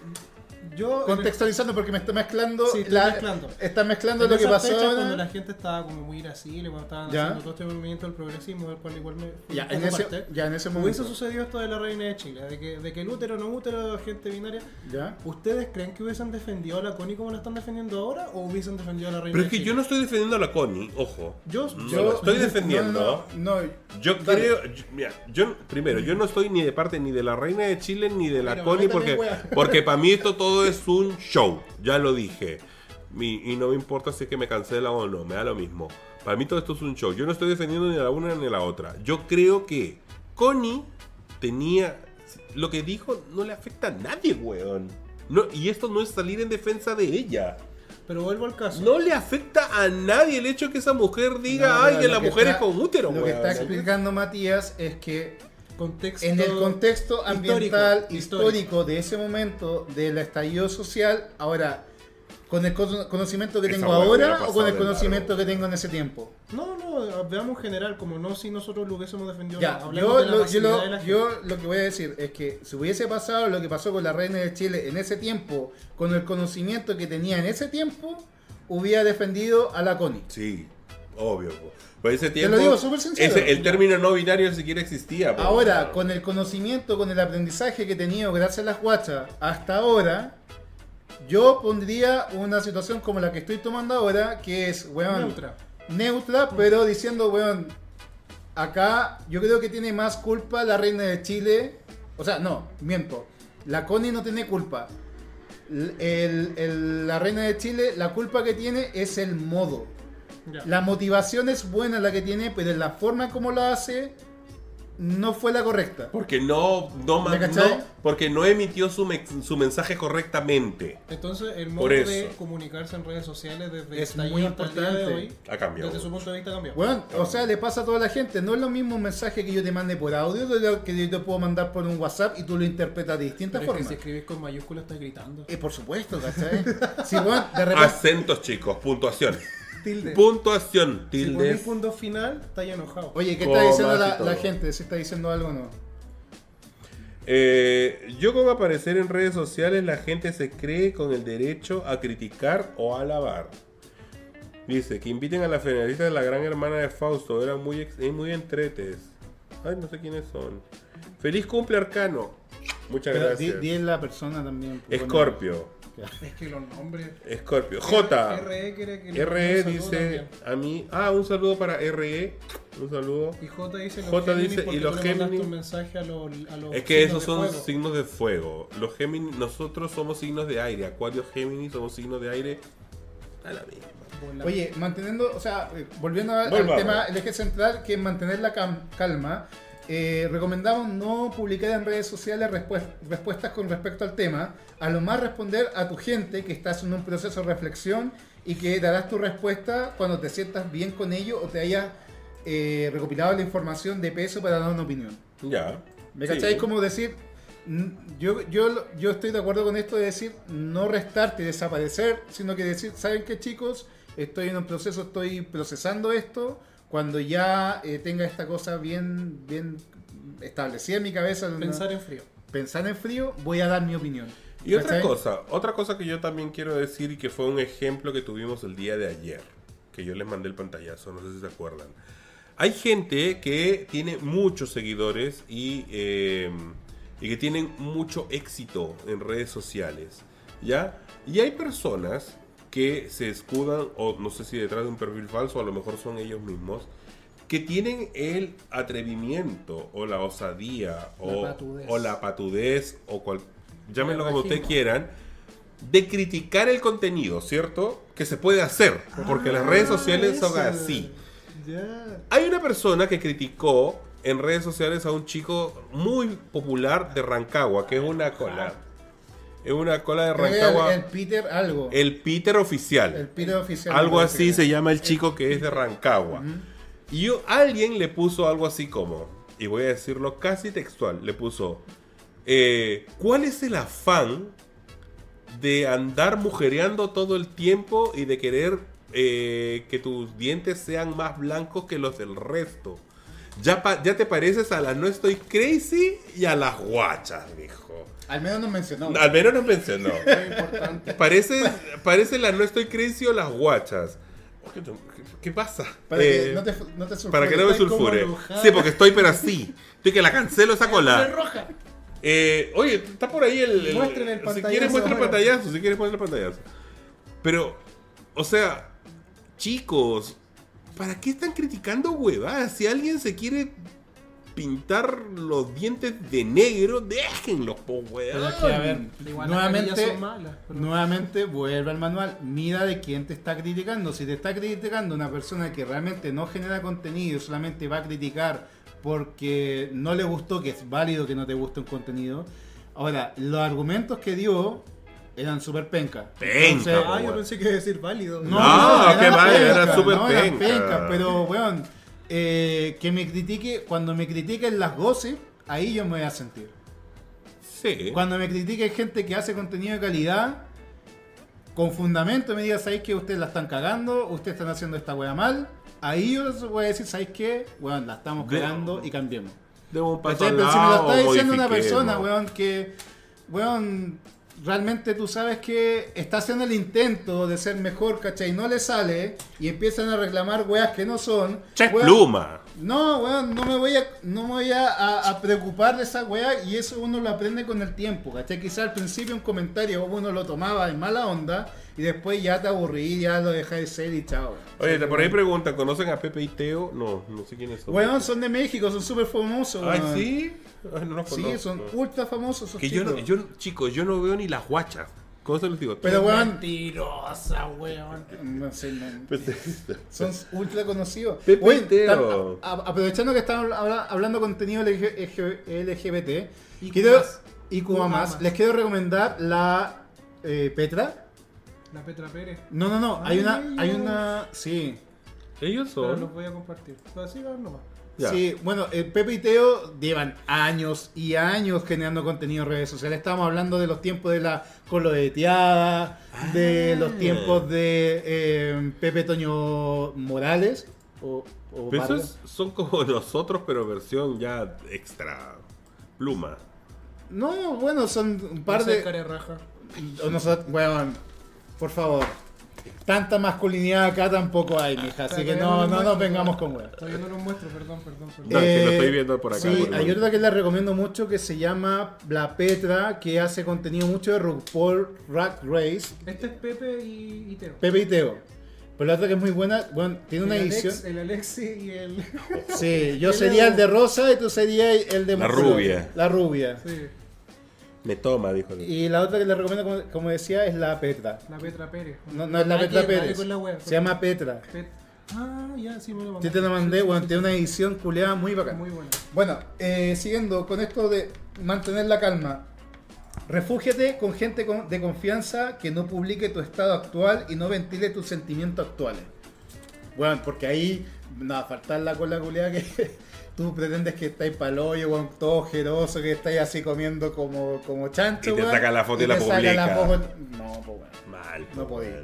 Yo. Contextualizando porque me está mezclando. Sí, estoy mezclando. Está mezclando en lo que pasó. cuando la gente estaba como muy irascible, cuando estaban Ya. haciendo todo este movimiento del progresismo, del cual igual me. Ya, en ese, parte, ya en ese Hubiese momento. sucedido esto de la reina de Chile, de que, de que el útero no útero, gente binaria. Ya. ¿Ustedes creen que hubiesen defendido a la Connie como la están defendiendo ahora o hubiesen defendido a la reina Pero de es que Chile? yo no estoy defendiendo a la Connie, ojo. Yo, No yo- estoy defendiendo. No, no, no, Yo Dale. creo, yo- mira, yo primero, yo no estoy ni de parte ni de la reina de Chile ni de la Pero Connie porque, porque para mí esto todo es un show, ya lo dije. Y no me importa si es que me cancelan o no, me da lo mismo. Para mí todo esto es un show. Yo no estoy defendiendo ni a la una ni a la otra. Yo creo que Connie tenía... Lo que dijo no le afecta a nadie, weón. No, y esto no es salir en defensa de ella. Pero vuelvo al caso. No le afecta a nadie el hecho que esa mujer diga, No, ay, que la mujer está- es con útero, Lo que weón". está explicando Matías es que Contexto en el contexto ambiental histórico, histórico, de ese momento del estallido social, ahora, con el cono- conocimiento que Esa tengo ahora o con el conocimiento largo. que tengo en ese tiempo. No, no, veamos en general, como no si nosotros lo hubiésemos defendido. Ya, yo de lo, yo, pasividad lo, de la gente. yo lo que voy a decir es que si hubiese pasado lo que pasó con la reina de Chile en ese tiempo, con el conocimiento que tenía en ese tiempo, hubiera defendido a la Connie. Sí, obvio. po. Por ese Te tiempo, lo digo súper sincero. ese- el término no binario ni siquiera existía. po. Ahora, con el conocimiento, con el aprendizaje que he tenido gracias a las guachas hasta ahora, yo pondría una situación como la que estoy tomando ahora, que es, weón, Neutra. neutra, pero diciendo, weón, acá yo creo que tiene más culpa la reina de Chile. O sea, no, miento. La Connie no tiene culpa. L- el- el- la reina de Chile, la culpa que tiene es el modo. La motivación es buena la que tiene, pero la forma como lo hace no fue la correcta. Porque no, no, no- porque no emitió su, me- su mensaje correctamente. Entonces, el modo de comunicarse en redes sociales desde Es muy día de importante. hoy, Ha cambiado. desde su punto de vista cambió. Bueno, o sea, le pasa a toda la gente. No es lo mismo un mensaje que yo te mande por audio de lo que yo te puedo mandar por un WhatsApp y tú lo interpretas de distintas Pero es que formas. si escribes con mayúsculas estás gritando. Eh, por supuesto, ¿cachai? [laughs] Si, bueno, de repente... Acentos, chicos, puntuación. Tilde. Puntuación, Si ponés tildes. punto final, estás ya enojado. Oye, ¿qué Comas está diciendo la, gente? ¿Si está diciendo algo o no? Eh, yo con aparecer en redes sociales la gente se cree con el derecho a criticar o a alabar. Dice que inviten a la finalista de la gran hermana de Fausto, eran muy, ex- muy entretes. Ay, no sé quiénes son. Feliz cumple Arcano. Muchas Pero gracias. di la persona también. pues. Escorpio. Es que los nombres. Escorpio. J. RE quiere que le RE dice a mí. Ah, un saludo para RE. Un saludo. Y J dice los J Géminis dice, ¿y los Géminis? un mensaje a los, a los Es que esos son fuego. signos de fuego. Los Géminis, nosotros somos signos de aire. Acuario, Géminis, somos signos de aire. A la misma. Oye, manteniendo, o sea, eh, volviendo a- al Volvamos. tema, el eje central, que es mantener la calma, eh, recomendamos no publicar en redes sociales respues- respuestas con respecto al tema, a lo más responder a tu gente que estás en un proceso de reflexión y que darás tu respuesta cuando te sientas bien con ello o te hayas eh, recopilado la información de peso para dar una opinión. Ya. ¿Me Sí. cacháis? Como decir, yo, yo, yo estoy de acuerdo con esto de decir, no restarte, desaparecer, sino que decir, ¿saben qué chicos? Estoy en un proceso, estoy procesando esto, cuando ya eh, tenga esta cosa bien, bien establecida en mi cabeza, ¿no? Pensar en frío. pensar en frío, voy a dar mi opinión. Y otra cosa, otra cosa que yo también quiero decir y que fue un ejemplo que tuvimos el día de ayer, que yo les mandé el pantallazo, no sé si se acuerdan. Hay gente que tiene muchos seguidores y, eh, y que tienen mucho éxito en redes sociales, ¿ya? Y hay personas que se escudan, o no sé si detrás de un perfil falso, a lo mejor son ellos mismos, que tienen el atrevimiento o la osadía o, la patudez o cual, llámenlo como ustedes quieran, de criticar el contenido, ¿cierto? Que se puede hacer, porque las redes sociales son Ah, así. Hay una persona que criticó en redes sociales a un chico muy popular de Rancagua, que es una cola. Es una cola de Rancagua. El, el Peter algo. El Peter oficial. El Peter oficial. Algo así que se llama el chico que es de Rancagua. Y yo- alguien le puso algo así como, y voy a decirlo casi textual, le puso, eh, ¿cuál es el afán de andar mujereando todo el tiempo y de querer eh, que tus dientes sean más blancos que los del resto? Ya, ya te pareces a la No Estoy Crazy y a las guachas, dijo. Al menos nos mencionó. Al menos nos mencionó. Muy importante. Parece, parece la No Estoy Crazy o las guachas. ¿Qué, qué pasa? Para Eh, que no te, no te para que no me sulfure. Sí, porque estoy pero así. Estoy que la cancelo esa cola. roja. Eh, oye, está por ahí el. el- Muestren el Si pantallazo, quieres muestra el pantallazo, si quieres muestra el pantallazo. Pero, o sea, chicos, ¿para qué están criticando huevadas? Si alguien se quiere pintar los dientes de negro, déjenlos, po, Pero weón. es que, a ver, Igual nuevamente, malas, pero- nuevamente vuelve al manual. Mira de quién te está criticando. Si te está criticando una persona que realmente no genera contenido, solamente va a criticar porque no le gustó, que es válido que no te guste un contenido. Ahora, los argumentos que dio eran súper penca. Penca, Ah, yo pensé que iba a decir válido. No, qué eran mal, era pencas, súper no, eran penca. pencas, pero, weón, eh, que me critique, cuando me critiquen las goces, ahí yo me voy a sentir. Sí. Cuando me critique gente que hace contenido de calidad, con fundamento me diga, ¿sabéis que ustedes la están cagando? ¿Ustedes están haciendo esta wea mal? Ahí yo les voy a decir, ¿sabéis qué? Weón, la estamos cagando y cambiemos. ¿Cachai? al Pero si me lo está diciendo una persona, weón, que, weón, realmente tú sabes que está haciendo el intento de ser mejor, ¿cachai? No le sale y empiezan a reclamar weas que no son. Weón, pluma. no, weón, no me voy a, no me voy a, a- a preocupar de esa weá y eso uno lo aprende con el tiempo, ¿cachai? Quizá al principio un comentario uno lo tomaba en mala onda y después ya te aburrí, ya lo dejas de ser y chao. Oye, por ahí preguntan, ¿conocen a Pepe y Teo? No, no sé quiénes son. Weón, son de México, son súper famosos, Ay, weón. sí. Ay, no los Sí, conozco. son ultra famosos esos Que yo, no, chicos. yo, chicos, yo no veo ni las guachas. ¿Cómo se los digo? Pero weón, Mentirosa, weón. no sé, no. Pues, son ultra conocidos. Pepe Oye, y Teo. tam- a- a- aprovechando que estamos habla- hablando contenido LG- LGBT, Y quiero, más. y más, más. les quiero recomendar la eh, Petra. La Petra Pérez. No, no, no, hay una, Ay, hay una, sí, Ellos Pero son. los voy a compartir. Pero así van nomás. Ya. sí, bueno, el Pepe y Teo llevan años y años generando contenido en redes sociales. Estamos hablando de los tiempos de la coloreteada, de los tiempos de eh, Pepe Toño Morales o, o Pero Vargas. esos son como [laughs] nosotros, pero versión ya extra pluma. No, bueno, son un par de. cara de raja. o nosotros, weón, por favor. Tanta masculinidad acá tampoco hay, mija. Así que no, no nos vengamos con weón. Todavía no los muestro, perdón, perdón, perdón. No, que lo estoy viendo por acá, Sí, por hay otra que les recomiendo mucho que se llama La Petra, que hace contenido mucho de RuPaul Rack Race, Este es Pepe y, y Teo. Pepe y Teo. Pero la otra que es muy buena, bueno, tiene una el edición. Alex, el Alexi y el. Sí, yo [laughs] sería el de rosa y tú serías el de La rubia. La rubia. Sí, Me toma, dijo. Y la otra que les recomiendo, como, como decía, es la Petra. la Petra Pérez. No, no es la Dale, Petra Pérez. con la wea, Se llama Petra. Pet- Ah, ya, sí me lo mandé. Yo te la mandé, Sí, sí, sí, tiene sí. una edición culeada muy bacana. Muy buena. Bueno, eh, siguiendo con esto de mantener la calma. Refúgiate con gente con- de confianza que no publique tu estado actual y no ventile tus sentimientos actuales. Bueno, porque ahí no va a faltar la cola culeada que [laughs] tú pretendes que estáis pa'l hoyo, weón, todo ojeroso, que estáis así comiendo como, como chancho, Y te weón, saca la foto y la saca publica. foto- No, pues weón. Mal. No po, podía.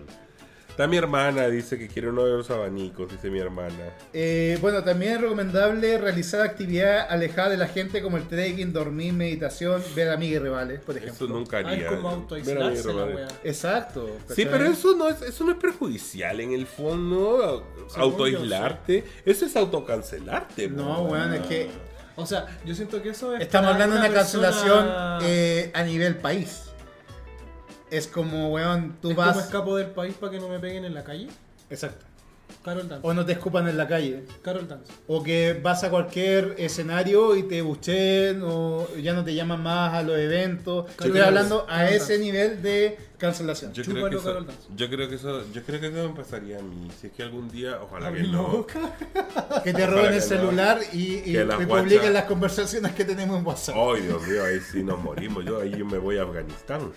Está mi hermana, dice que quiere uno de los abanicos, dice mi hermana. Eh, bueno, también es recomendable realizar actividades alejadas de la gente como el trekking, dormir, meditación, ver amigas y rivales, por ejemplo. Eso nunca Ah, haría. es como autoaislarse la wea. Exacto. Sí, pero eso no es, eso no es perjudicial en el fondo, autoaislarte. Eso es autocancelarte. No, weón, es que O sea, yo siento que eso es. estamos hablando de una persona- cancelación eh, a nivel país. Es como, weón, tú ¿Es vas... como escapo del país para que no me peguen en la calle? Exacto. Carol Dance. O no te escupan en la calle. Carol Dance. O que vas a cualquier escenario y te buchen o ya no te llaman más a los eventos. Estoy Carol hablando Dance. a Carol ese Dance. nivel de cancelación. Yo creo, que eso, yo creo que eso, yo creo que eso me pasaría a mí. Si es que algún día, ojalá que no. [laughs] Que te roben el no. celular y, y, las publiquen las conversaciones que tenemos en WhatsApp. Ay, Dios mío, ahí sí nos morimos. Yo ahí me voy a Afganistán.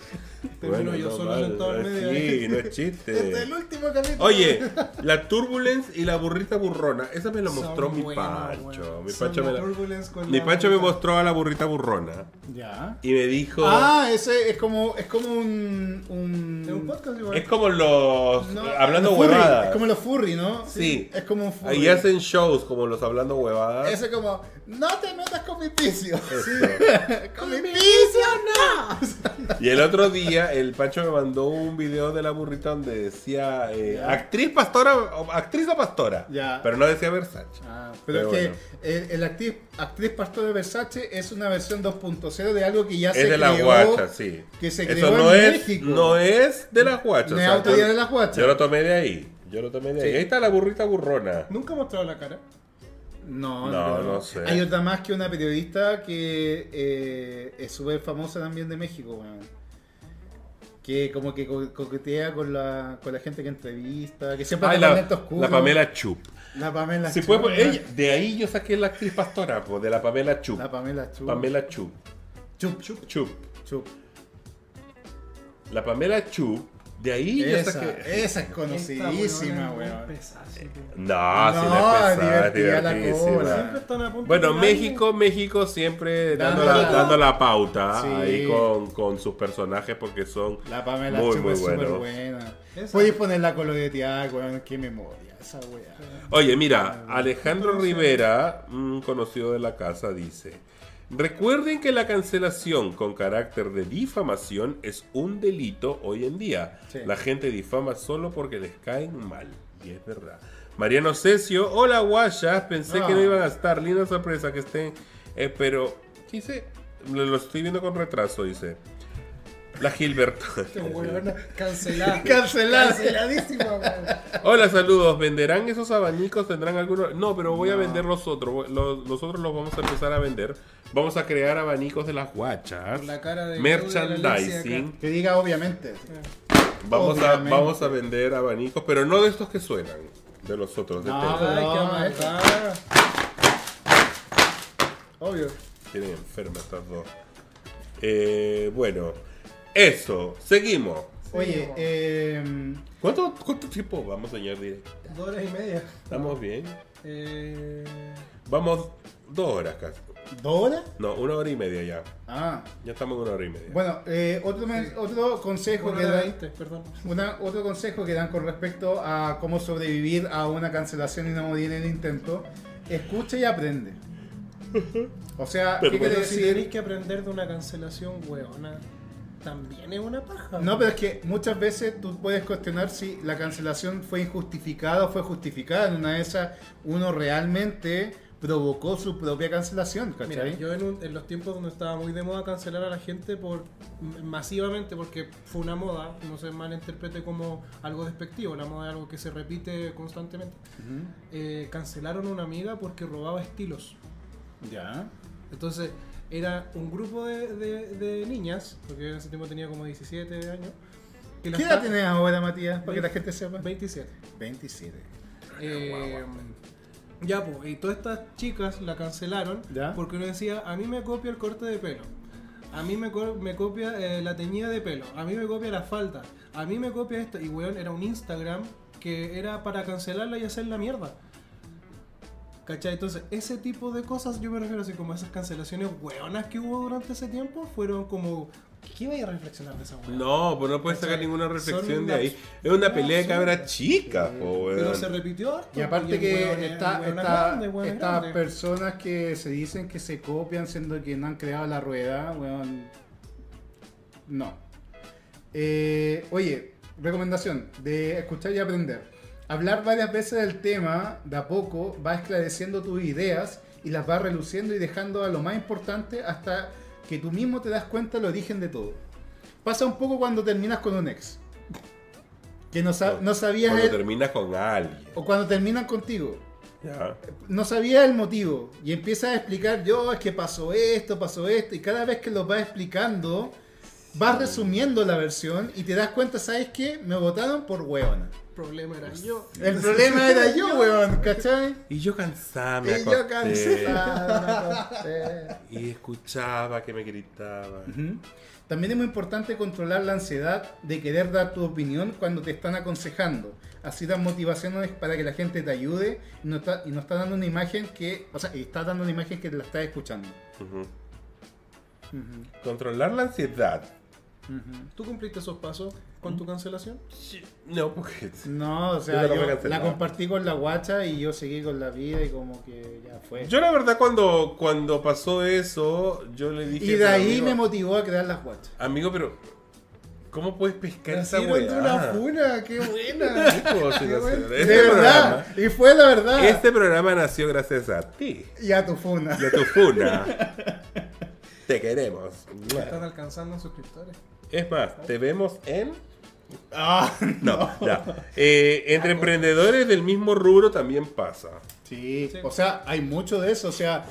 Termino yo solo mal, sentado en medio Sí, no es [laughs] Este es chiste. el último capítulo. Oye, la Turbulence y la burrita burrona, esa me lo Son mostró mi buenos, Pancho. weón. Mi me, la la- mi la Pancho me mostró a la burrita burrona Ya. y me dijo... Ah, ese es como, es como un. Un... Es un podcast igual. es como los... No, hablando los furry, huevadas. Es como los furry, ¿no? Sí. Es como un furry. Hacen shows como los hablando huevadas. Ese como, no te metas con mi piso. Eso. [laughs] con mi piso, no. Y el otro día el Pancho me mandó un video de la burrita donde decía eh, actriz pastora, o- actriz o pastora. Ya. Pero no decía Versace. Ah, pero, Pero es bueno. que el, el actriz, actriz pastor de Versace es una versión 2.0 de algo que ya Es se de la creó. guacha, sí. que se Eso creó no en es, México. no es de las guachas. No o es sea, yo- de las guachas. Yo lo tomé de ahí. Yo lo tomé de ahí. Sí. Ahí está la burrita burrona. Nunca he mostrado la cara. No, No, creo. no sé. Hay otra más que una periodista que eh, es súper famosa también de México, weón. Que como que co- coquetea con la, con la gente que entrevista, que siempre con la, oscuros. la Pamela Chup. La Pamela Si Chup, puede, ella, de ahí yo saqué la actriz pastora, pues, de la Pamela Chup. La Pamela Chup. Pamela Chup. Chup, chup, Chup. chup. La Pamela Chup. De ahí Esa, saqué. esa es conocidísima, weón. sí. No, si No, no es pesada, la divertidísima. cola. Siempre están a punto Bueno. México, México siempre dando, Dando la, la- dando la pauta Sí. ahí con, con sus personajes porque son La Pamela muy, Chup muy es buenos. buena. Podéis ponerla coloreteada, weón. Qué memoria, esa weá. Oye, mira, Alejandro Rivera, un conocido de la casa, dice: Recuerden que la cancelación con carácter de difamación es un delito hoy en día. Sí. La gente difama solo porque les caen mal. Y es verdad. Mariano Cesio, hola guayas, pensé Ah. que no iban a estar. Linda sorpresa que estén. eh, pero. Lo, lo estoy viendo con retraso, dice. La Gilberto. Qué weona, Cancelada. Cancelada. Canceladísima, weón. Hola, saludos. ¿Venderán esos abanicos? ¿Tendrán algunos? No, pero voy a vender los otros. Los, los otros los vamos a empezar a vender. Vamos a crear abanicos de las guachas. La cara de Merchandising. Que diga obviamente. Vamos a, Obviamente. vamos a vender abanicos, pero no de estos que suenan. De los otros. De No. tela. Ay, qué No, amargada. Obvio. Tienen enfermas estas dos. Eh, bueno, eso. Seguimos. Oye, eh, ¿Cuánto, cuánto tiempo vamos, señor directo? Dos horas y media. ¿Estamos bien? Eh, Vamos dos horas casi. ¿dos horas? No, una hora y media ya. Ah. Ya estamos en una hora y media. Bueno, eh, otro, men- otro consejo que dan, perdón. una- otro consejo que dan con respecto a cómo sobrevivir a una cancelación y no morir en el intento, escucha y aprende. [laughs] O sea, Pero ¿qué quiere Pero si decir? tenéis que aprender de una cancelación, weona, también es una paja. No, pero es que muchas veces tú puedes cuestionar si la cancelación fue injustificada o fue justificada. En una de esas, uno realmente provocó su propia cancelación, Mira, ¿cachai? yo en, un- en los tiempos donde estaba muy de moda cancelar a la gente por masivamente porque fue una moda, no se malinterprete como algo despectivo, la moda es algo que se repite constantemente. Eh, cancelaron a una amiga porque robaba estilos. Ya. Entonces, era un grupo de, de- de niñas, porque en ese tiempo tenía como 17 años. Que ¿Qué edad tienes ahora, Matías? Para que la gente sepa. 27. 27. Eh, ya, pues, y todas estas chicas la cancelaron Ya. porque uno decía, a mí me copia el corte de pelo, a mí me, co- me copia eh, la teñida de pelo, a mí me copia la falta, a mí me copia esto. Y weón, era un Instagram que era para cancelarla y hacer la mierda. ¿Cachai? Entonces, ese tipo de cosas, yo me refiero así como a esas cancelaciones weonas que hubo durante ese tiempo, fueron como... ¿Qué iba a reflexionar de esa weá? No, pues no puedes sacar ninguna reflexión de ahí. Es una pelea de cabras chicas, po, Pero weón. se repitió harto, Y aparte que weón es- esta- weón grande, weón estas personas que se dicen que se copian siendo que no han creado la rueda, weón. No. Eh, oye, recomendación de escuchar y aprender. Hablar varias veces del tema, de a poco, va esclareciendo tus ideas y las va reluciendo y dejando a lo más importante hasta que tú mismo te das cuenta del origen de todo. Pasa un poco cuando terminas con un ex. Que no, sa- no sabías Cuando el- terminas con alguien. o cuando terminan contigo Ya. no sabía el motivo y empieza a explicar yo es que pasó esto, pasó esto y cada vez que lo va explicando vas resumiendo la versión y te das cuenta, ¿sabes qué? Me votaron por weona. El problema era yo. El problema era yo, weón, ¿cachai? Y yo cansada, me Y yo me acosté. Y escuchaba que me gritaba. También es muy importante controlar la ansiedad de querer dar tu opinión cuando te están aconsejando. Así dan motivaciones para que la gente te ayude y no está, y no está dando una imagen que, o sea, y está dando una imagen que la está escuchando. Controlar la ansiedad. ¿Tú cumpliste esos pasos con tu cancelación? No, porque... No, o sea, Yo yo la compartí con la guacha y yo seguí con la vida y como que ya fue. Yo la verdad cuando, cuando pasó eso, yo le dije... y de "Pero, ahí amigo, me motivó a crear las guachas. Amigo, pero... ¿Cómo puedes pescar esa de una weá? funa, qué buena. [laughs] Qué chicos, bueno. este de verdad, programa- y fue la verdad. Este programa nació gracias a ti Y a tu funa. y a tu funa. [laughs] Te queremos. Están alcanzando suscriptores. Es más, te vemos en... Ah, [laughs] No, ya. Eh, entre emprendedores del mismo rubro también pasa. Sí, Sí. o sea, hay mucho de eso, o sea,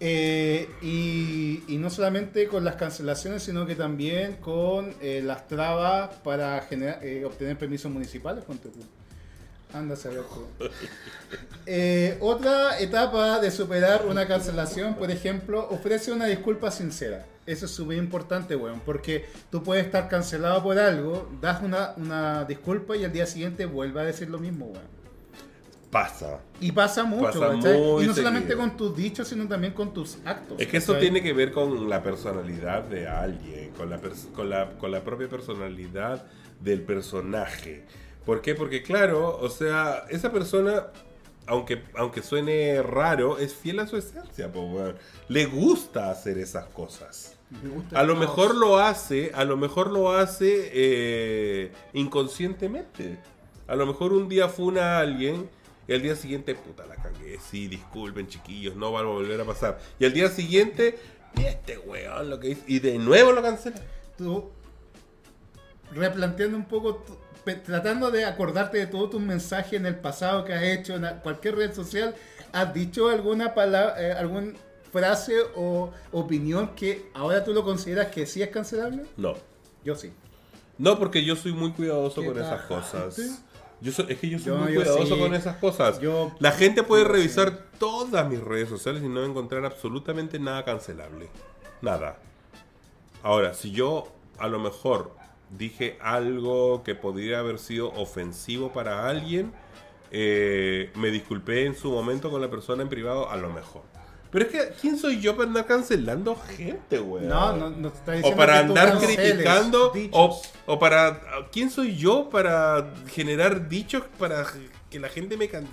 eh, y, y no solamente con las cancelaciones, sino que también con eh, las trabas para generar, eh, obtener permisos municipales. ponte tú. Anda a tú. Eh, otra etapa de superar una cancelación, por ejemplo, ofrece una disculpa sincera. Eso es súper importante, weón, porque tú puedes estar cancelado por algo, das una, una disculpa y al día siguiente vuelve a decir lo mismo, weón. Pasa. Y pasa mucho, Pasa ¿cachai? muy Y no solamente seguido. con tus dichos, sino también con tus actos. Es que eso ¿cachai? tiene que ver con la personalidad de alguien, con la, con la, con la propia personalidad del personaje. ¿Por qué? Porque claro, o sea, esa persona, aunque, aunque suene raro, es fiel a su esencia, po, weón. Le gusta hacer esas cosas. A lo mejor lo hace, a lo mejor lo hace eh, inconscientemente. A lo mejor un día funa a alguien y al día siguiente, puta, la cagué. Sí, disculpen, chiquillos, no va a volver a pasar. Y al día siguiente, y este weón lo que hizo. Y de nuevo lo cancela. Tú, replanteando un poco, tratando de acordarte de todos tus mensajes en el pasado que has hecho en cualquier red social, ¿has dicho alguna palabra, alguna frase o opinión que ahora tú lo consideras que sí es cancelable? No. Yo sí. No, porque yo soy muy cuidadoso ¿Qué con esas cosas. Yo soy, es que yo soy Yo- muy yo cuidadoso sí. con esas cosas. Yo- La gente puede revisar todas mis redes sociales y no encontrar absolutamente nada cancelable. Nada. Ahora, si yo a lo mejor dije algo que podría haber sido ofensivo para alguien, eh, me disculpé en su momento con la persona en privado, a lo mejor. Pero es que, ¿quién soy yo para andar cancelando gente, weón? No, no, no te está O diciendo para que andar criticando, o, o para... ¿Quién soy yo para generar dichos para que la gente me... can-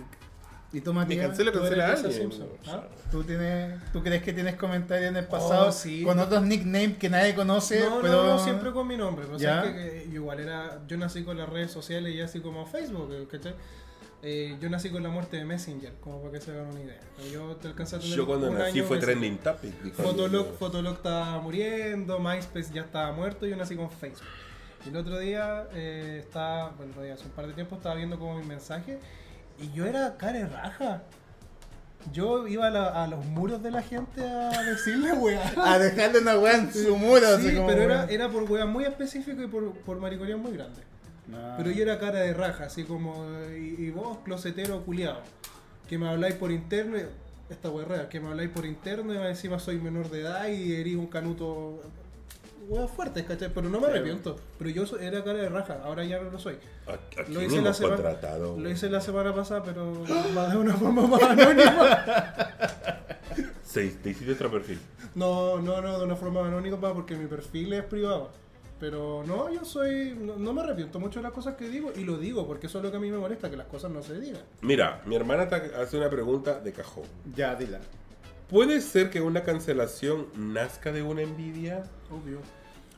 ¿Y tú, Me Matías? cancela, tú cancela a alguien. Sea. ¿ah? ¿Tú, tienes, ¿Tú crees que tienes comentarios en el pasado Oh, sí. con otros nicknames que nadie conoce? No, pero... no, no, siempre con mi nombre. Pero ¿Ya? sabes que, que yo igual era. Yo nací con las redes sociales y así como Facebook, ¿cachai? Eh, yo nací con la muerte de Messenger, como para que se hagan una idea. Yo te alcancé a tener Yo cuando un nací año fue trending topic. Fotolog. Fotolog estaba muriendo, MySpace ya estaba muerto y yo nací con Facebook. Y el otro día eh, estaba, bueno, no, ya hace un par de tiempo estaba viendo como mi mensaje y yo era cara de raja. Yo iba a, la- a los muros de la gente a decirle weá. [laughs] A dejarle una weá en su muro. así Sí, como, pero era, era por weá muy específico y por, por muy grande. No. Pero yo era cara de raja, así como, y, y vos, closetero culiado, que me habláis por interno, y- esta weá que me habláis por interno y encima soy menor de edad y eres un canuto. Weá fuerte, ¿cachai? Pero no me arrepiento. Pero yo era cara de raja, ahora ya no lo soy. ¿A, a Lo hice la semana- contratado? Lo hice la semana pasada, pero va de una forma más anónima. [laughs] Sí, te hiciste otro perfil. No, no, no, de una forma anónima porque mi perfil es privado. Pero no, yo soy. No, no me arrepiento mucho de las cosas que digo y lo digo porque eso es lo que a mí me molesta, que las cosas no se digan. Mira, mi hermana te hace una pregunta de cajón. Ya, dila. ¿Puede ser que una cancelación nazca de una envidia? Obvio.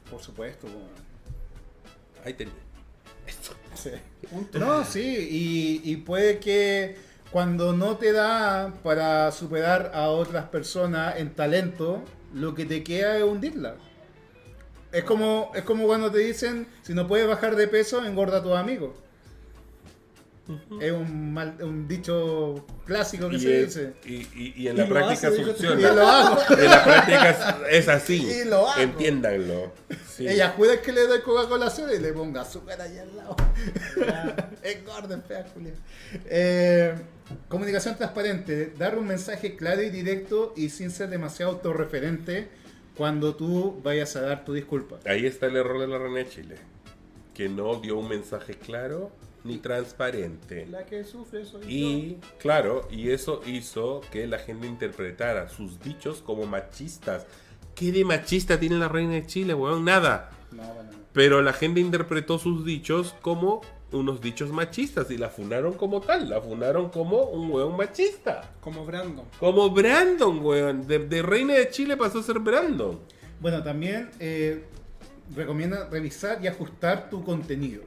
Por supuesto. Ahí tenés. Sí. Punto. No, sí, y, y puede que cuando no te da para superar a otras personas en talento, lo que te queda es hundirla. Es como, es como cuando te dicen, si no puedes bajar de peso, engorda a tus amigos. Es un, mal, un dicho clásico que Y, se es- dice. y, y- y en Y la práctica hace, funciona. lo hago. En la práctica es, así. Y lo hago. Entiéndanlo. Sí. Ella jura que le doy Coca-Cola cero y le pongo azúcar ahí al lado. es gordo, fea, Julia. Eh, comunicación transparente. Dar un mensaje claro y directo y sin ser demasiado autorreferente cuando tú vayas a dar tu disculpa. Ahí está el error de la René Chile. Que no dio un mensaje claro ni transparente. La que sufre soy Y claro, y eso hizo que la gente interpretara sus dichos como machistas. ¿Qué de machista tiene la reina de Chile, weón? Nada. No, bueno. Pero la gente interpretó sus dichos como unos dichos machistas y la funaron como tal. La funaron como un weón machista. Como Brandon. Como Brandon, weón. De, de reina de Chile pasó a ser Brandon. Bueno, también eh, recomienda revisar y ajustar tu contenido.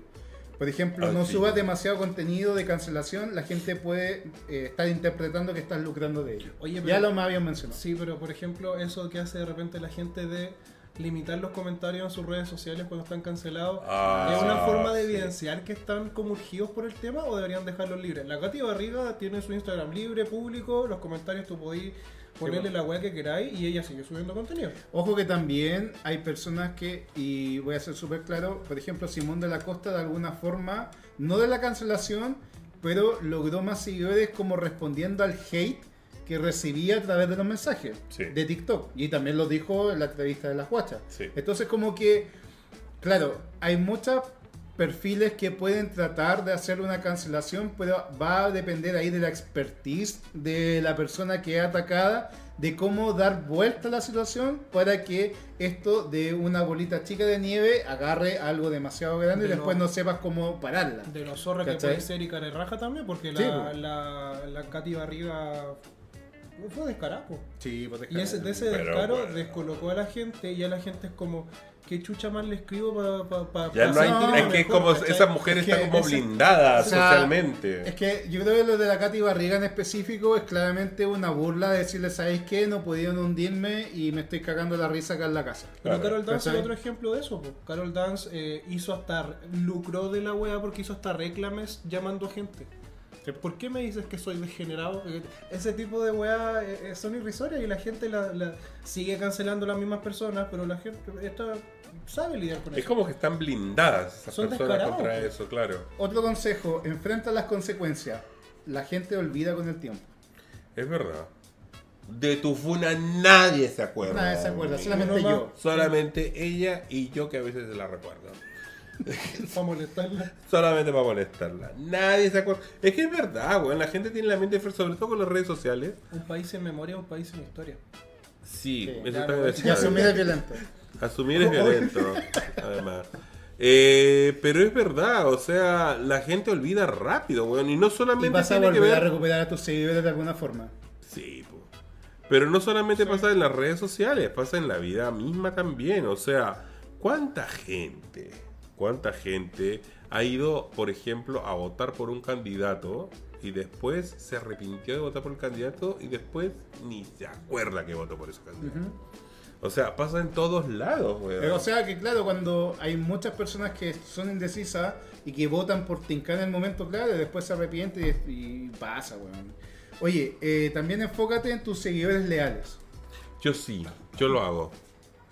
Por ejemplo, Ah, no sí. subas demasiado contenido de cancelación, la gente puede eh, estar interpretando que estás lucrando de ello. Oye, ya pero- lo me habían mencionado. Sí, pero por ejemplo, eso que hace de repente la gente de limitar los comentarios en sus redes sociales cuando están cancelados, Ah, ¿es una forma de sí. evidenciar que están como urgidos por el tema o deberían dejarlos libres? La Katy Barriga tiene su Instagram libre, público, los comentarios tú podís ponerle la weá que queráis y ella sigue subiendo contenido. Ojo que también hay personas que, y voy a ser súper claro, por ejemplo, Simón de la Costa de alguna forma, no de la cancelación, pero logró más seguidores como respondiendo al hate que recibía a través de los mensajes Sí. de TikTok. Y también lo dijo en la entrevista de las guachas. Sí. Entonces como que, claro, hay muchos perfiles que pueden tratar de hacer una cancelación, pero va a depender ahí de la expertise de la persona que es atacada, de cómo dar vuelta a la situación para que esto de una bolita chica de nieve agarre algo demasiado grande y De después lo- no sepas cómo pararla. De lo zorra que ¿Cachai? puede ser y raja también, porque Sí, la, po. la, la Katy Barriga fue descarado. po. Sí, pues Y ese, de ese descaro bueno. descolocó a la gente y ya la gente es como, ¿qué chucha más le escribo para pa, pa, Ya pa no hay. es que mejor, como ¿cachai? esa mujer Es está que como ese- blindada o sea, socialmente. Es que yo creo que lo de la Katy Barriga en específico es claramente una burla de decirle, ¿sabéis qué? No pudieron hundirme y me estoy cagando la risa acá en la casa. Pero Claro. Carol Dance es otro ejemplo de eso. po. Carol Dance eh, hizo hasta, lucró de la wea porque hizo hasta reclames llamando gente. ¿Por qué me dices que soy degenerado? Ese tipo de weas eh, eh, son irrisorias y la gente la, la- sigue cancelando las mismas personas, pero la gente esta sabe lidiar con Es eso. como que están blindadas esas Son personas contra eso, claro. Otro consejo, enfrenta las consecuencias. La gente olvida con el tiempo. Es verdad. De tu funa nadie se acuerda. Nadie se acuerda, solamente yo. Solamente ella y yo que a veces se la recuerdo. [laughs] Para molestarla. Solamente para molestarla. Nadie se acuerda. Es que es verdad, weón. La gente tiene la mente fría, sobre todo con las redes sociales. Un país en memoria, un país en historia. Sí, Sí, eso claro, está Y asumir es violento. Asumir es violento, además. Eh, pero es verdad, o sea, la gente olvida rápido, weón. Y no Y solamente vas a volver a ver. recuperar a tus seguidores de alguna forma. Sí, po. Pero no solamente pasa en las redes sociales, pasa en la vida misma también. O sea, ¿cuánta gente, cuánta gente ha ido, por ejemplo, a votar por un candidato y después se arrepintió de votar por el candidato y después ni se acuerda que votó por ese candidato? O sea, pasa en todos lados, weón. Pero, o sea que claro, cuando hay muchas personas que son indecisas y que votan por tincar en el momento claro y después se arrepienten y, y pasa, weón. Oye, eh, también enfócate en tus seguidores leales. Yo sí, yo lo hago.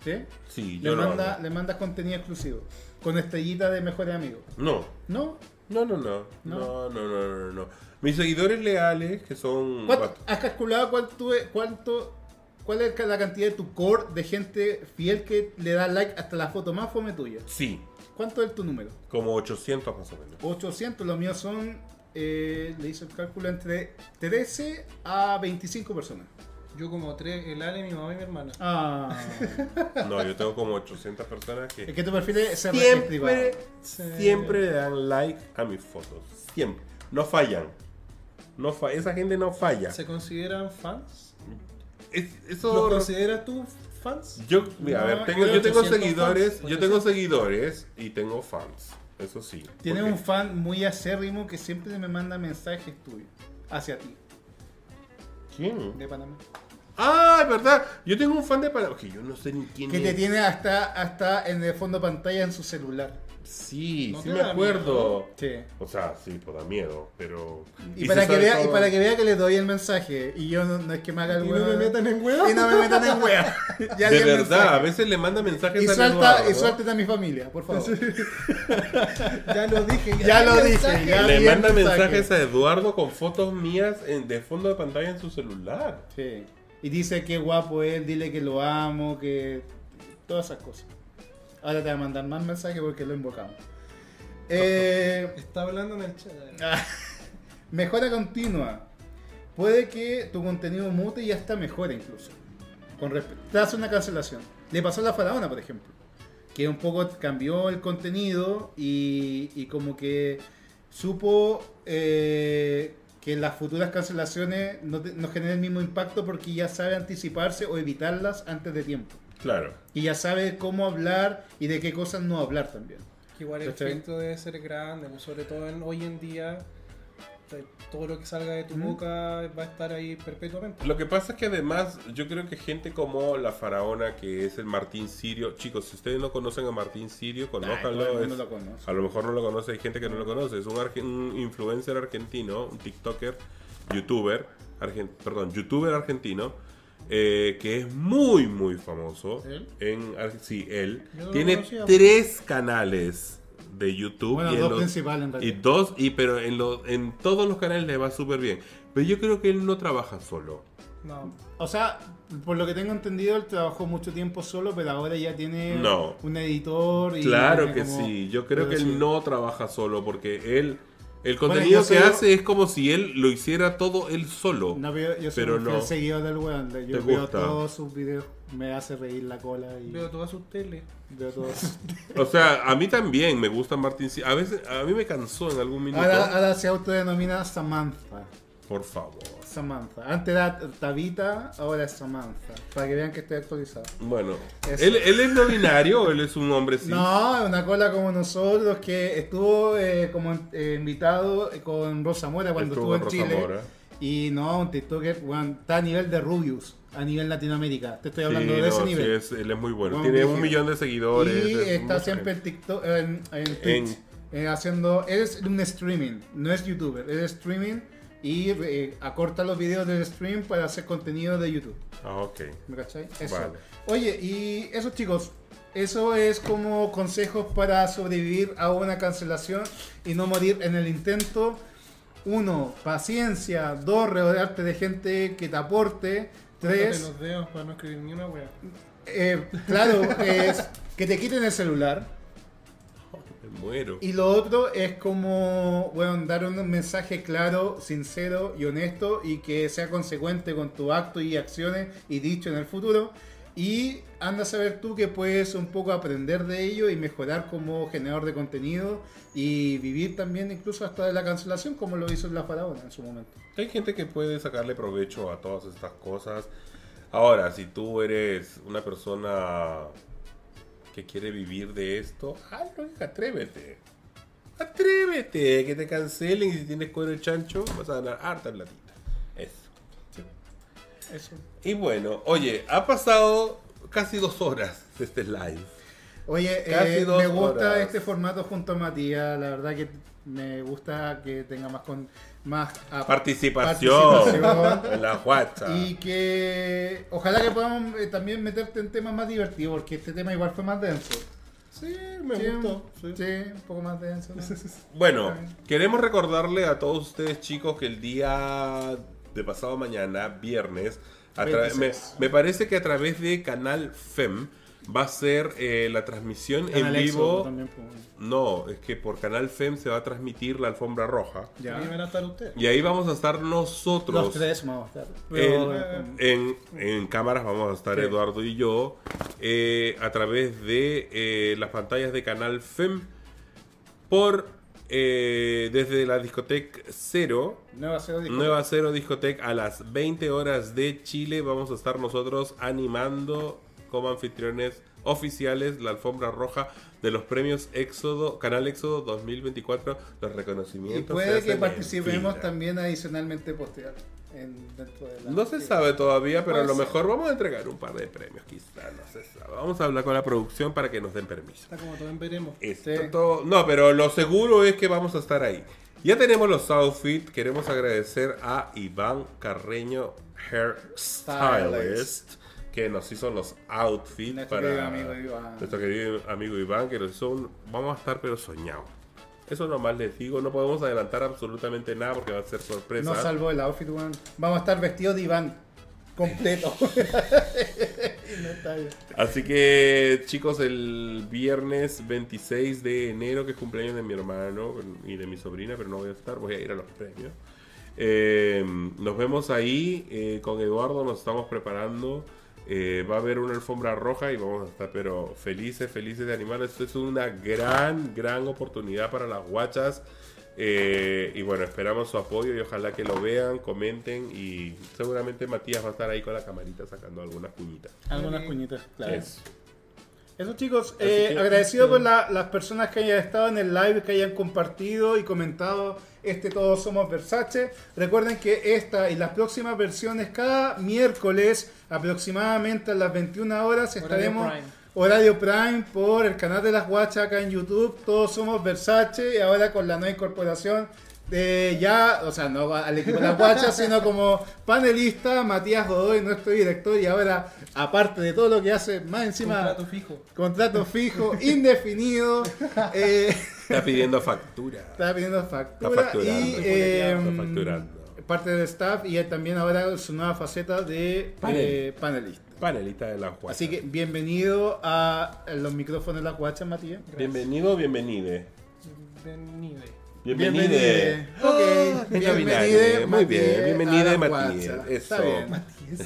¿Sí? Sí, Le, yo lo manda, hago. le mandas contenido exclusivo. Con estrellita de mejores amigos. No, ¿No? no, no, no. No, no, no, no, no. Mis seguidores leales, que son... ¿Cuánto- ¿Has calculado cuánto, cuánto, cuál es la cantidad de tu core de gente fiel que le da like hasta la foto más fome tuya? Sí, ¿Cuánto es tu número? como 800 más o menos. 800, los míos son, eh, le hice el cálculo, entre 13 a 25 personas. Yo como tres, el Ale, mi mamá y mi hermana. Ah, [laughs] No, yo tengo como 800 personas es que que tu perfil es siempre, siempre le dan like a mis fotos. Siempre. No fallan. No fa- Esa gente no falla. ¿Se consideran fans? Es- ¿Los eso... consideras tú fans? Yo, mira, a ver, tengo, yo tengo 800 seguidores, fans, yo tengo seguidores y tengo fans. Eso sí. Tienes porque- un fan muy acérrimo que siempre me manda mensajes tuyos hacia ti, ¿Quién? de Panamá. Ah, es verdad. Yo tengo un fan de Panamá. Que yo no sé ni quién Que es. te tiene hasta, hasta en el fondo pantalla en su celular. Sí, ¿No sí me acuerdo. Sí. O sea, sí, pues da miedo, pero... Y, para que vea, y para que vea que les doy el mensaje. Y yo no, no es que me haga el Y no huevo. me metan en huevo. Y no me metan en. [laughs] Ya De verdad, mensaje. a veces le manda mensajes Y a suelta, Eduardo. y suelten a mi familia, por favor. [laughs] Ya lo dije. Ya lo dije, ya. Le manda mensaje. mensajes a Eduardo con fotos mías en- de fondo de pantalla en su celular. Sí. Y dice que guapo él, dile que lo amo, que. Todas esas cosas. Ahora te voy a mandar más mensajes porque lo invocamos. Eh, [laughs] Está hablando en el chat. mejora continua. Puede que tu contenido mute y hasta mejore incluso. Con respecto. Tras una cancelación. Le pasó a la faraona, por ejemplo. Que un poco cambió el contenido y, y como que supo eh, que las futuras cancelaciones no, te- no generen el mismo impacto porque ya sabe anticiparse o evitarlas antes de tiempo. Claro. Y ya sabe cómo hablar y de qué cosas no hablar también. Que igual el ¿Cachai? filtro debe ser grande, pues, sobre todo en- hoy en día. Todo lo que salga de tu ¿Mm? boca va a estar ahí perpetuamente. Lo que pasa es que además yo creo que gente como la faraona que es el Martín Sirio, chicos, si ustedes no conocen a Martín Sirio, conójanlo. es- lo a lo mejor no lo conoce, hay gente que no lo conoce. Es un, arge- un influencer argentino, un TikToker, youtuber, argen- perdón, youtuber argentino, eh, que es muy, muy famoso. ¿Él? En, Ar- sí, él. Tiene tres canales de YouTube. Bueno, y dos los- principales en y realidad. dos, y pero en, lo- en todos los canales le va súper bien. Pero yo creo que él no trabaja solo. No. O sea, por lo que tengo entendido, él trabajó mucho tiempo solo, pero ahora ya tiene No. un editor. Y Claro que como- sí. Yo creo que sí. él no trabaja solo porque él. El Bueno, contenido yo que soy- hace es como si él lo hiciera todo él solo. No, pero yo soy Pero un no. seguidor del weón. Yo ¿Te veo gusta? todos sus videos, me hace reír la cola y Veo todas sus teles. veo todos. O sea, a mí también me gusta Martín. A veces, a mí me cansó en algún minuto. ahora, ahora se autodenomina Samantha. Por favor. Samantha. Antes era Tabita, ahora es Samantha. Para que vean que estoy actualizado. Bueno. ¿él, ¿él es no binario o él es un hombre cis? No, una cola como nosotros que estuvo eh, como eh, invitado con Rosa Mora cuando estuvo, en Rosa Chile. Mora. Y no, un TikToker, weón, está a nivel de Rubius, a nivel Latinoamérica. Te estoy Sí, hablando de no, ese sí, nivel. es- él es muy bueno. Bueno, Tiene un millón de seguidores. y es está siempre en. TikTok, en, en Twitch, eh, haciendo, es un streaming, no es youtuber, es streaming y eh, acorta los videos del stream para hacer contenido de YouTube. Ah, ok. ¿Me cachai? Eso. Vale. Oye, y eso chicos, eso es como consejos para sobrevivir a una cancelación y no morir en el intento. Uno, paciencia. Dos, rodearte de gente que te aporte. Tres, los dedos para no escribir ni una wea. eh, claro, es que te quiten el celular. Me muero. Y lo otro es como, bueno, dar un mensaje claro, sincero y honesto y que sea consecuente con tu acto y acciones y dicho en el futuro. Y anda a saber tú que puedes un poco aprender de ello y mejorar como generador de contenido y vivir también incluso hasta de la cancelación como lo hizo la faraona en su momento. Hay gente que puede sacarle provecho a todas estas cosas. Ahora, si tú eres una persona que quiere vivir de esto, hazlo, hija, atrévete. Atrévete, que te cancelen y si tienes cuero de chancho vas a ganar harta platita. Eso. Eso. Y bueno, oye, ha pasado casi dos horas de este live. Oye, eh, me gusta horas. este formato junto a Matías, la verdad que me gusta que tenga más con más Participación, participación. en la WhatsApp. Y que ojalá que podamos eh, también meterte en temas más divertidos, porque este tema igual fue más denso. Sí, me Sí, gustó. sí. Sí, un poco más denso. ¿no? [laughs] Bueno, queremos recordarle a todos ustedes chicos que el día de pasado mañana, viernes, me, 26. me parece que a través de Canal FEM va a ser eh, la transmisión Canal en vivo. también, pues. No, es que por Canal FEM se va a transmitir la alfombra roja. Ya. Ahí van a estar ustedes. Y ahí vamos a estar nosotros. Los tres vamos a estar. En, Pero, en- en cámaras vamos a estar Sí. Eduardo y yo eh, a través de eh, las pantallas de Canal FEM por eh, desde la discoteca Cero, Nueva Cero dijo- Nueva Cero Discoteca a las 20 horas de Chile vamos a estar nosotros animando como anfitriones oficiales la alfombra roja de los premios Éxodo, Canal Éxodo 2024, los Y reconocimientos. se puede que participemos también adicionalmente postear en- dentro de la... No se sabe todavía, pero a lo ser. mejor vamos a entregar un par de premios, quizá, no se sabe. Vamos a hablar con la producción para que nos den permiso. Está como en veremos. Esto Sí. todo- No, pero lo seguro es que vamos a estar ahí. Ya tenemos los outfits. Queremos agradecer a Iván Carreño Hairstylist que nos hizo los outfits Nuestro para querido amigo Iván. nuestro querido amigo Iván que nos hizo un- vamos a estar pero soñados. Eso nomás les digo, no podemos adelantar absolutamente nada porque va a ser sorpresa. No salvo el outfit, weón. Vamos a estar vestidos de Iván. Completo. [laughs] Así que, chicos, el viernes 26 de enero, que es cumpleaños de mi hermano y de mi sobrina, pero no voy a estar, voy a ir a los premios. Eh, nos vemos ahí eh, con Eduardo, nos estamos preparando. Eh, va a haber una alfombra roja y vamos a estar, pero felices, felices de animar. Esto es una gran, gran oportunidad para las guachas. Eh, y bueno, esperamos su apoyo y ojalá que lo vean, comenten y seguramente Matías va a estar ahí con la camarita sacando algunas cuñitas. Algunas cuñitas, claro. Eso. Eso chicos, eh, que- agradecido por la- las personas que hayan estado en el live, que hayan compartido y comentado este Todos Somos Versace. Recuerden que esta y las próximas versiones cada miércoles aproximadamente a las 21 horas estaremos horario Prime por el canal de las guachas acá en YouTube. Todos Somos Versace y ahora con la nueva incorporación ya, o sea, no al equipo de las guachas, [laughs] sino como panelista Matías Godoy, nuestro director y ahora aparte de todo lo que hace más encima Contrato fijo. contrato fijo, [laughs] indefinido. eh, Está pidiendo factura. está pidiendo factura. Está facturando. y eh, Está facturando. parte del staff y también ahora su nueva faceta de Panel. eh, panelista. Panelista de la guachas. Así que bienvenido a los micrófonos de las guachas, Matías. Bienvenido, bienvenide. Bienvenide. Bienvenide. Ok, bienvenide. Navidad, Muy bien, Matías, bienvenide Matías. guachas. Eso. Está bien. [laughs]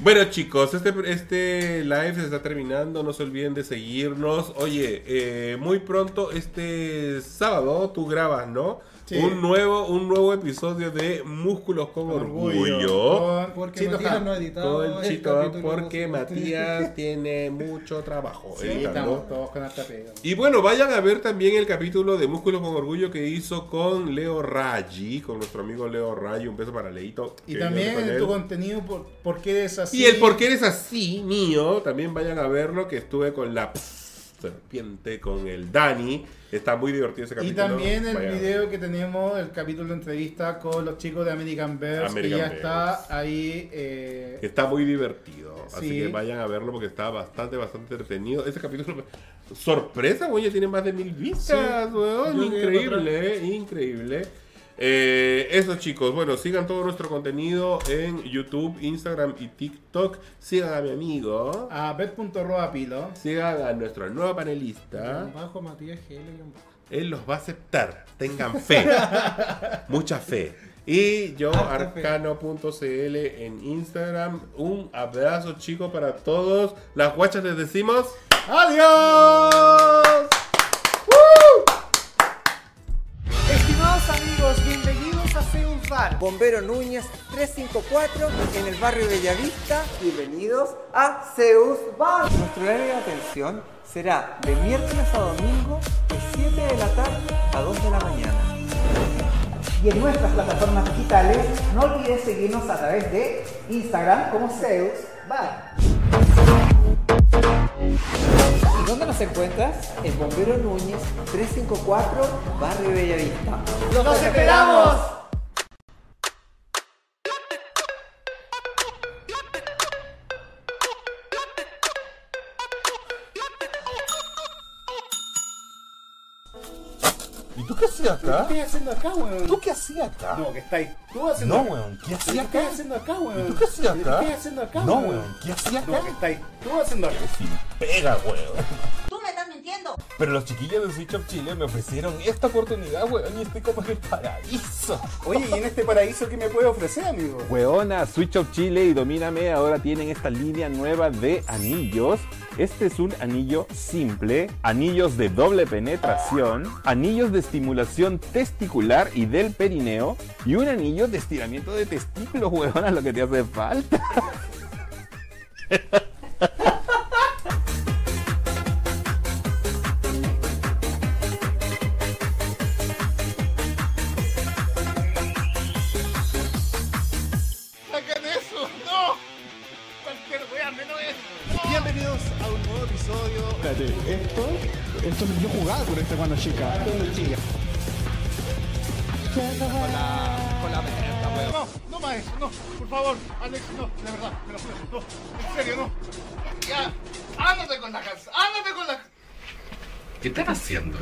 Bueno chicos, este, este live se está terminando, no se olviden de seguirnos. Oye, eh, muy pronto, este sábado, tú grabas, ¿no? Sí. Un nuevo, un nuevo episodio de Músculos con, Orgullo. Con Porque Chito Matías no ha editado Con el Chito, capítulo porque Matías [laughs] tiene mucho trabajo. Sí, editando. estamos todos con harta pega. Y bueno, vayan a ver también el capítulo de Músculos con Orgullo que hizo con Leo Raji, con nuestro amigo Leo Raji. Un beso para Leito. Y también con tu contenido, por, ¿por qué eres así? Y el por qué eres así, mío, también vayan a verlo, que estuve con la serpiente, con el Dani. Está muy divertido ese Y capítulo. también el video que tenemos, el capítulo de entrevista con los chicos de American Bears, American que ya Bears. está ahí. eh, Está muy divertido. Así Sí. que vayan a verlo porque está bastante, bastante entretenido. Ese capítulo. Sorpresa, güey, ya tiene más de mil vistas, weón. Yo quedé Increíble, eh, increíble. Eh, eso chicos, bueno, sigan todo nuestro contenido en YouTube, Instagram y TikTok. Sigan a mi amigo. a bet.roapilo. Sigan a nuestro nuevo panelista. Bajo Matías bajo. Él los va a aceptar. Tengan fe. [laughs] Mucha fe. Y yo, arcano.cl en Instagram. Un abrazo, chicos, para todos. Las guachas les decimos. ¡Adiós! Bombero Núñez 354 en el barrio Bellavista. Bienvenidos a Zeus Bar. Nuestro horario de atención será de miércoles a domingo de 7 de la tarde a 2 de la mañana. Y en nuestras plataformas digitales no olvides seguirnos a través de Instagram como Zeus Bar. ¿Y dónde nos encuentras? En Bombero Núñez 354, Barrio Bellavista. ¡Los esperamos! ¿Y tú qué hacías ¿Qué acá? estás haciendo acá, weón? ¿Tú qué hacías acá? No, que estáis tú haciendo No, acá. weón, ¿qué ¿Qué hacías estás acá? haciendo acá, weón? ¿Tú qué hacías acá? ¿Qué estás haciendo acá, No, weón? ¿qué hacías No, acá? que estáis tú haciendo acá. Sin pega, weón. [laughs] Pero los chiquillos de Switch of Chile me ofrecieron esta oportunidad, weón, y estoy como en el paraíso. Oye, ¿y en este paraíso qué me puede ofrecer, amigo? Weona, Switch of Chile y Domíname ahora tienen esta línea nueva de anillos. Este es un anillo simple, anillos de doble penetración, anillos de estimulación testicular y del perineo y un anillo de estiramiento de testículos, weona, lo que te hace falta. [laughs] Espérate, esto, esto yo jugaba con esta cuando chica. Ah, cuando chica. Con la, con la mierda, weón. No, no maestro, no, por favor, Alex, no, de verdad, me lo juro, no, en serio, no. Ya, ándate con la casa, ándate con la ¿Qué están haciendo?